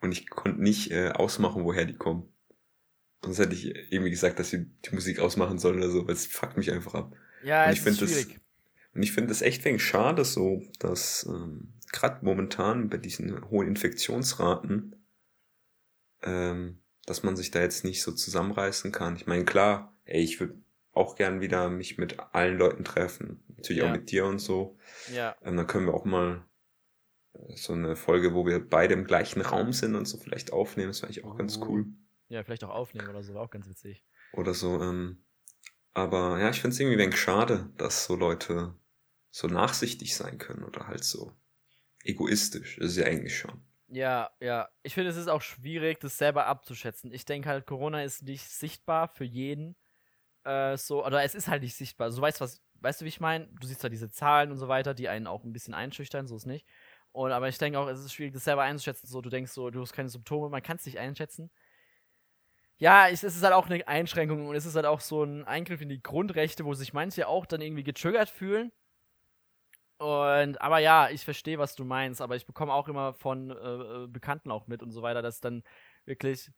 Speaker 2: und ich konnte nicht äh, ausmachen, woher die kommen. Sonst hätte ich irgendwie gesagt, dass sie die Musik ausmachen sollen oder so, weil es fuckt mich einfach ab.
Speaker 1: Ja,
Speaker 2: und
Speaker 1: ich finde das
Speaker 2: und ich finde das echt wenig schade so, dass ähm, gerade momentan bei diesen hohen Infektionsraten, ähm, dass man sich da jetzt nicht so zusammenreißen kann. Ich meine, klar, ey, ich würde auch gern wieder mich mit allen Leuten treffen. Natürlich ja. auch mit dir und so.
Speaker 1: Ja.
Speaker 2: Ähm, dann können wir auch mal äh, so eine Folge, wo wir beide im gleichen Raum sind und so vielleicht aufnehmen. Das wäre eigentlich auch oh. ganz cool.
Speaker 1: Ja, vielleicht auch aufnehmen oder so, war auch ganz witzig.
Speaker 2: Oder so, ähm, aber ja, ich finde es irgendwie ein wenig schade, dass so Leute so nachsichtig sein können oder halt so egoistisch. Das ist ja eigentlich schon.
Speaker 1: Ja, ja. Ich finde, es ist auch schwierig, das selber abzuschätzen. Ich denke halt, Corona ist nicht sichtbar für jeden. Äh, so, oder es ist halt nicht sichtbar. Also, du weißt, was, weißt du, wie ich meine? Du siehst da diese Zahlen und so weiter, die einen auch ein bisschen einschüchtern, so ist nicht. Und aber ich denke auch, es ist schwierig, das selber einzuschätzen. So, du denkst so, du hast keine Symptome, man kann es nicht einschätzen. Ja, es, es ist halt auch eine Einschränkung und es ist halt auch so ein Eingriff in die Grundrechte, wo sich manche auch dann irgendwie getriggert fühlen. Und, aber ja, ich verstehe, was du meinst, aber ich bekomme auch immer von äh, äh, Bekannten auch mit und so weiter, dass dann wirklich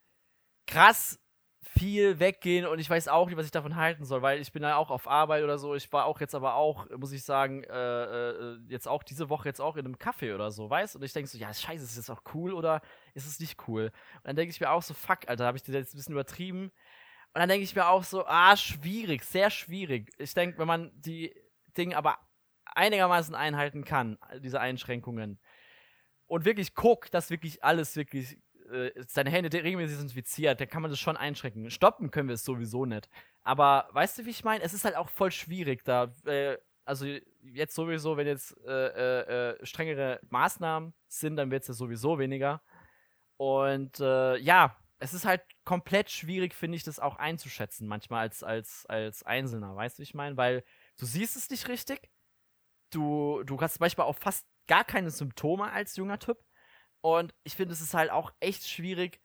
Speaker 1: krass viel weggehen und ich weiß auch nicht, was ich davon halten soll, weil ich bin ja auch auf Arbeit oder so. Ich war auch jetzt aber auch, muss ich sagen, äh, äh, jetzt auch diese Woche jetzt auch in einem Café oder so, weißt? Und ich denke so, ja, scheiße, ist das auch cool oder ist es nicht cool? Und dann denke ich mir auch so, fuck, Alter, habe ich das jetzt ein bisschen übertrieben? Und dann denke ich mir auch so, ah, schwierig, sehr schwierig. Ich denke, wenn man die Dinge aber einigermaßen einhalten kann, diese Einschränkungen, und wirklich guckt, dass wirklich alles wirklich äh, seine Hände regelmäßig infiziert, dann kann man das schon einschränken. Stoppen können wir es sowieso nicht. Aber weißt du, wie ich meine? Es ist halt auch voll schwierig da. Äh, also jetzt sowieso, wenn jetzt äh, äh, äh strengere Maßnahmen sind, dann wird es ja sowieso weniger. Und äh, ja, es ist halt komplett schwierig, finde ich, das auch einzuschätzen, manchmal als, als, als Einzelner, weißt du, wie ich meine? Weil du siehst es nicht richtig. Du, du hast manchmal auch fast gar keine Symptome als junger Typ. Und ich finde, es ist halt auch echt schwierig,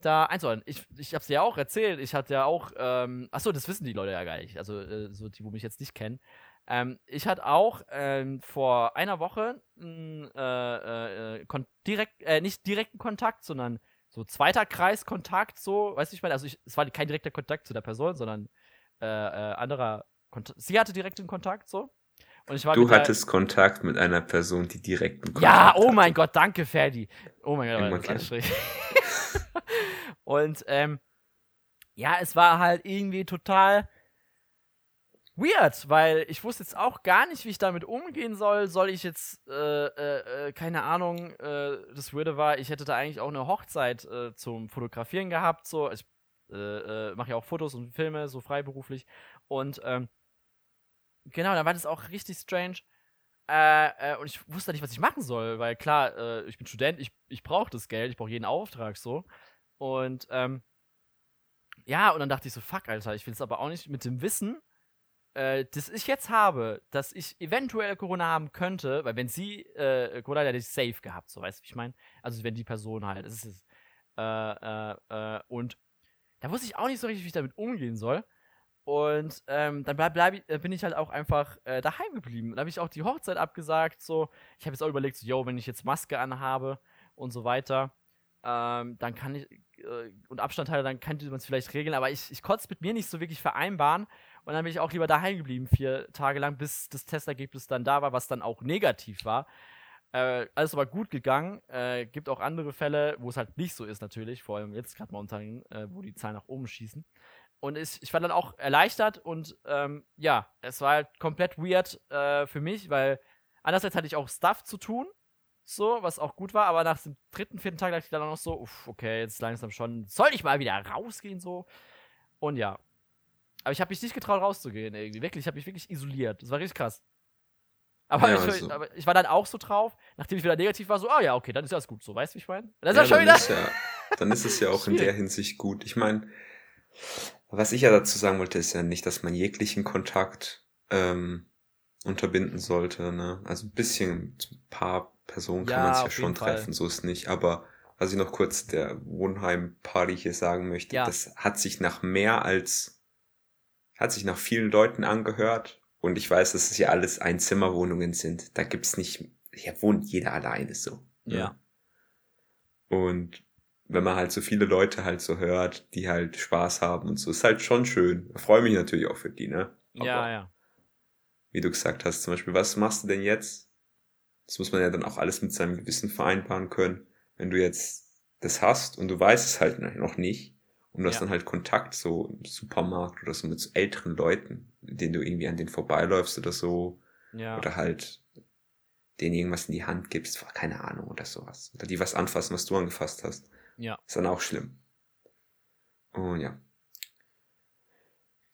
Speaker 1: da einzuordnen. Ich, ich hab's ja auch erzählt, ich hatte ja auch, ähm, achso, das wissen die Leute ja gar nicht, also äh, so die, wo mich jetzt nicht kennen. Ähm, ich hatte auch ähm, vor einer Woche äh, äh, äh direkt, äh, nicht direkten Kontakt, sondern so zweiter Kreiskontakt, so, weißt du, ich meine, also ich, es war kein direkter Kontakt zu der Person, sondern äh, äh, anderer Kontakt. Sie hatte direkten Kontakt, so.
Speaker 2: Du hattest Kontakt mit einer Person, die direkten Kontakt
Speaker 1: Ja, oh mein Gott, danke, Ferdi. Oh mein Gott, das ist Und ähm, ja, es war halt irgendwie total weird, weil ich wusste jetzt auch gar nicht, wie ich damit umgehen soll. Soll ich jetzt, äh, äh, äh keine Ahnung, äh, das Weirde war, ich hätte da eigentlich auch eine Hochzeit äh, zum Fotografieren gehabt. So, ich äh, mache ja auch Fotos und Filme, so freiberuflich. Und ähm, genau, da war das auch richtig strange. Äh, äh, und ich wusste nicht, was ich machen soll, weil klar, äh, ich bin Student, ich, ich brauche das Geld, ich brauche jeden Auftrag so. Und ähm, ja, und dann dachte ich so, fuck, Alter, ich will es aber auch nicht mit dem Wissen, äh, das ich jetzt habe, dass ich eventuell Corona haben könnte, weil wenn sie äh, Corona hätte ich safe gehabt, so weißt du, wie ich meine? Also wenn die Person halt, es ist äh, äh, äh, und da wusste ich auch nicht so richtig, wie ich damit umgehen soll. Und ähm, dann bleib, bleib, äh, bin ich halt auch einfach äh, daheim geblieben. Dann habe ich auch die Hochzeit abgesagt. So, ich habe jetzt auch überlegt, so, yo, wenn ich jetzt Maske anhabe und so weiter, ähm, dann kann ich äh, und Abstand halte, dann könnte man es vielleicht regeln. Aber ich, ich konnte es mit mir nicht so wirklich vereinbaren. Und dann bin ich auch lieber daheim geblieben, vier Tage lang, bis das Testergebnis dann da war, was dann auch negativ war. Äh, alles aber gut gegangen. Äh, gibt auch andere Fälle, wo es halt nicht so ist, natürlich. Vor allem jetzt gerade momentan, äh, wo die Zahlen nach oben schießen. Und ich, ich war dann auch erleichtert und ähm, ja, es war halt komplett weird äh, für mich, weil einerseits hatte ich auch Stuff zu tun, so, was auch gut war, aber nach dem dritten, vierten Tag dachte ich dann auch noch so, uff, okay, jetzt langsam schon, soll ich mal wieder rausgehen, so. Und ja. Aber ich habe mich nicht getraut, rauszugehen, irgendwie. Wirklich, ich habe mich wirklich isoliert. Das war richtig krass. Aber, ja, ich, also. aber, ich, war dann auch so drauf, nachdem ich wieder negativ war, so, ah oh, ja, okay, dann ist das gut so, weißt du, wie ich meine? Dann ist
Speaker 2: ja, schon wieder. Ist ja, dann ist es ja auch in der Hinsicht gut. Ich meine, was ich ja dazu sagen wollte, ist ja nicht, dass man jeglichen Kontakt ähm, unterbinden sollte. Ne? Also ein bisschen, ein paar Personen ja, kann man sich ja schon treffen, Fall. so ist nicht. Aber was ich noch kurz der Wohnheim-Party hier sagen möchte, ja. das hat sich nach mehr als, hat sich nach vielen Leuten angehört. Und ich weiß, dass es ja alles Einzimmerwohnungen sind. Da gibt's nicht, hier wohnt jeder alleine so.
Speaker 1: Ne? Ja.
Speaker 2: Und wenn man halt so viele Leute halt so hört, die halt Spaß haben und so, ist halt schon schön. Ich freue mich natürlich auch für die, ne?
Speaker 1: Aber ja, ja.
Speaker 2: Wie du gesagt hast, zum Beispiel, was machst du denn jetzt? Das muss man ja dann auch alles mit seinem Gewissen vereinbaren können. Wenn du jetzt das hast und du weißt es halt noch nicht und du hast dann halt Kontakt so im Supermarkt oder so mit so älteren Leuten, denen du irgendwie an denen vorbeiläufst oder so.
Speaker 1: Ja.
Speaker 2: Oder halt denen irgendwas in die Hand gibst, keine Ahnung oder sowas. Oder die was anfassen, was du angefasst hast.
Speaker 1: Ja.
Speaker 2: Ist dann auch schlimm. Und ja.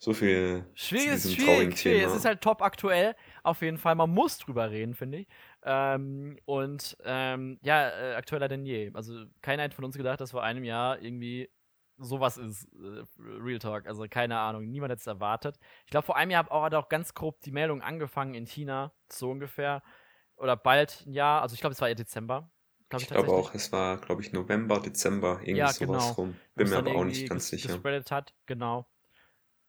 Speaker 2: So viel.
Speaker 1: Schwierig ist schwierig, schwierig. Es ist halt top aktuell. Auf jeden Fall. Man muss drüber reden, finde ich. Ähm, und ähm, ja, äh, aktueller denn je. Also keiner hat von uns gedacht, dass vor einem Jahr irgendwie sowas ist. Äh, Real Talk. Also keine Ahnung. Niemand hat es erwartet. Ich glaube, vor einem Jahr auch, hat auch ganz grob die Meldung angefangen in China. So ungefähr. Oder bald ein Jahr. Also ich glaube, es war ja Dezember.
Speaker 2: Glaub ich, ich glaube auch, es war, glaube ich, November, Dezember, irgendwie ja, sowas genau. rum. Bin mir aber auch nicht ganz sicher.
Speaker 1: Gespreadet hat, genau.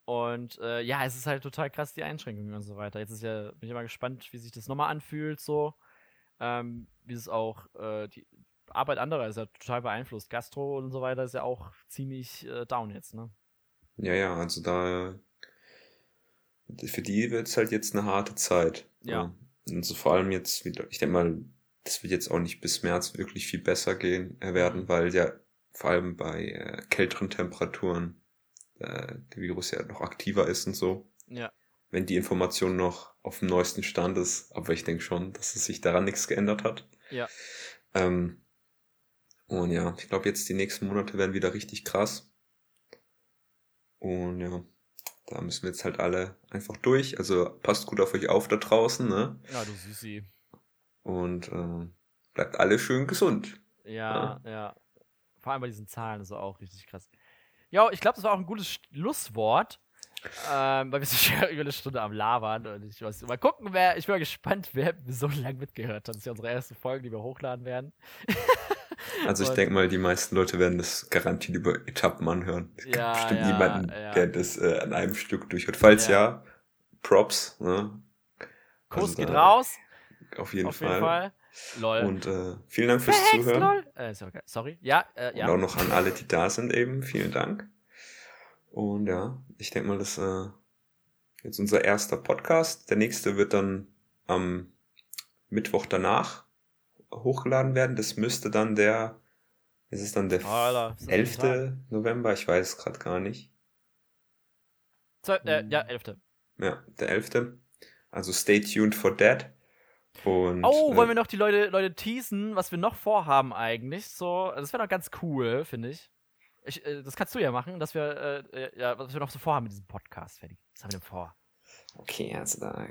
Speaker 1: Und äh, ja, es ist halt total krass, die Einschränkungen und so weiter. Jetzt ist ja, bin ich mal gespannt, wie sich das nochmal anfühlt, so. Ähm, wie es auch, äh, die Arbeit anderer ist ja total beeinflusst. Gastro und so weiter ist ja auch ziemlich äh, down jetzt, ne?
Speaker 2: Ja, ja, also da, für die wird es halt jetzt eine harte Zeit.
Speaker 1: Ja.
Speaker 2: Und so vor allem jetzt, ich denke mal, das wird jetzt auch nicht bis März wirklich viel besser gehen äh, werden, weil ja vor allem bei äh, kälteren Temperaturen äh, der Virus ja noch aktiver ist und so.
Speaker 1: Ja.
Speaker 2: Wenn die Information noch auf dem neuesten Stand ist, aber ich denke schon, dass es sich daran nichts geändert hat.
Speaker 1: Ja.
Speaker 2: Ähm, und ja, ich glaube jetzt die nächsten Monate werden wieder richtig krass. Und ja, da müssen wir jetzt halt alle einfach durch. Also passt gut auf euch auf da draußen, ne?
Speaker 1: Ja, du Süßi.
Speaker 2: Und äh, bleibt alle schön gesund.
Speaker 1: Ja, ja, ja. Vor allem bei diesen Zahlen ist auch richtig krass. Ja, ich glaube, das war auch ein gutes Schlusswort. Ähm, weil wir sind schon über eine Stunde am Labern und ich weiß, mal gucken, wer, ich bin mal gespannt, wer so lange mitgehört hat. Das ist ja unsere erste Folge, die wir hochladen werden.
Speaker 2: also ich denke mal, die meisten Leute werden das garantiert über Etappen anhören. Es
Speaker 1: ja,
Speaker 2: gibt bestimmt
Speaker 1: ja,
Speaker 2: niemanden,
Speaker 1: ja.
Speaker 2: der das äh, an einem Stück durchhört. Falls ja, Props. Ne?
Speaker 1: Kuss also geht raus.
Speaker 2: Auf jeden
Speaker 1: Auf
Speaker 2: Fall.
Speaker 1: Jeden Fall. Lol.
Speaker 2: Und äh, vielen Dank fürs Verhext, Zuhören.
Speaker 1: Lol. Äh, sorry. Ja, äh, ja.
Speaker 2: Und auch noch an alle, die da sind eben. Vielen Dank. Und ja, ich denke mal, das ist äh, jetzt unser erster Podcast. Der nächste wird dann am Mittwoch danach hochgeladen werden. Das müsste dann der, ist es dann der
Speaker 1: Alter,
Speaker 2: 11. November? Ich weiß es gerade gar nicht.
Speaker 1: Zwei, äh, ja, 11.
Speaker 2: Ja, der 11. Also stay tuned for that. Und,
Speaker 1: oh, wollen äh, wir noch die Leute, Leute teasen, was wir noch vorhaben eigentlich? So, das wäre doch ganz cool, finde ich. ich äh, das kannst du ja machen, dass wir, äh, äh, ja, was wir noch so vorhaben mit diesem Podcast, fertig. Was haben wir denn vor?
Speaker 2: Okay, also da.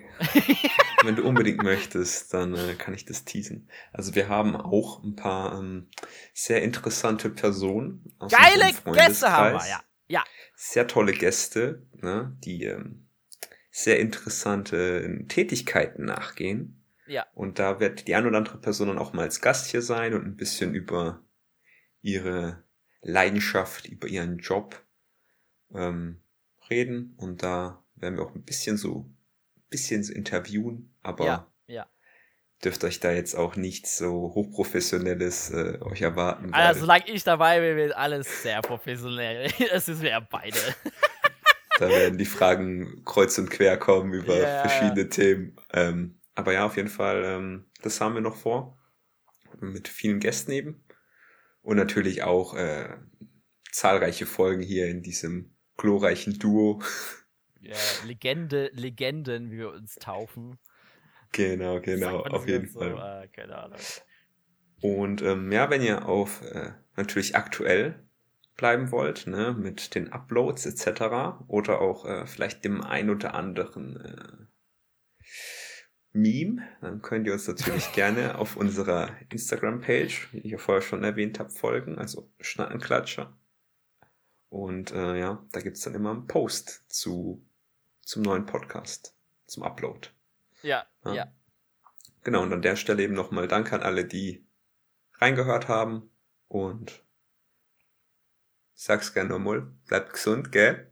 Speaker 2: wenn du unbedingt möchtest, dann äh, kann ich das teasen. Also wir haben auch ein paar ähm, sehr interessante Personen.
Speaker 1: Aus Geile Gäste haben wir, ja. ja.
Speaker 2: Sehr tolle Gäste, ne, die ähm, sehr interessante Tätigkeiten nachgehen.
Speaker 1: Ja.
Speaker 2: Und da wird die ein oder andere Person dann auch mal als Gast hier sein und ein bisschen über ihre Leidenschaft, über ihren Job ähm, reden und da werden wir auch ein bisschen so, ein bisschen so interviewen, aber ja, ja. dürft euch da jetzt auch nichts so hochprofessionelles äh, euch erwarten.
Speaker 1: Also solange ich dabei bin, wird alles sehr professionell. Es ist wir beide.
Speaker 2: Da werden die Fragen kreuz und quer kommen über yeah. verschiedene Themen. Ähm, aber ja, auf jeden Fall, ähm, das haben wir noch vor. Mit vielen Gästen eben. Und natürlich auch äh, zahlreiche Folgen hier in diesem glorreichen Duo.
Speaker 1: Ja, Legende, Legenden, wie wir uns taufen.
Speaker 2: Genau, genau, auf jeden so? Fall. Ah, keine Ahnung. Und ähm, ja, wenn ihr auf äh, natürlich aktuell bleiben wollt, ne, mit den Uploads etc. oder auch äh, vielleicht dem ein oder anderen äh, Meme, dann könnt ihr uns natürlich gerne auf unserer Instagram-Page, wie ich ja vorher schon erwähnt habe, folgen, also Schnattenklatscher. Und äh, ja, da gibt's dann immer einen Post zu, zum neuen Podcast, zum Upload.
Speaker 1: Ja, ja. ja.
Speaker 2: Genau, und an der Stelle eben nochmal Dank an alle, die reingehört haben und sag's gerne nochmal, bleibt gesund, gell?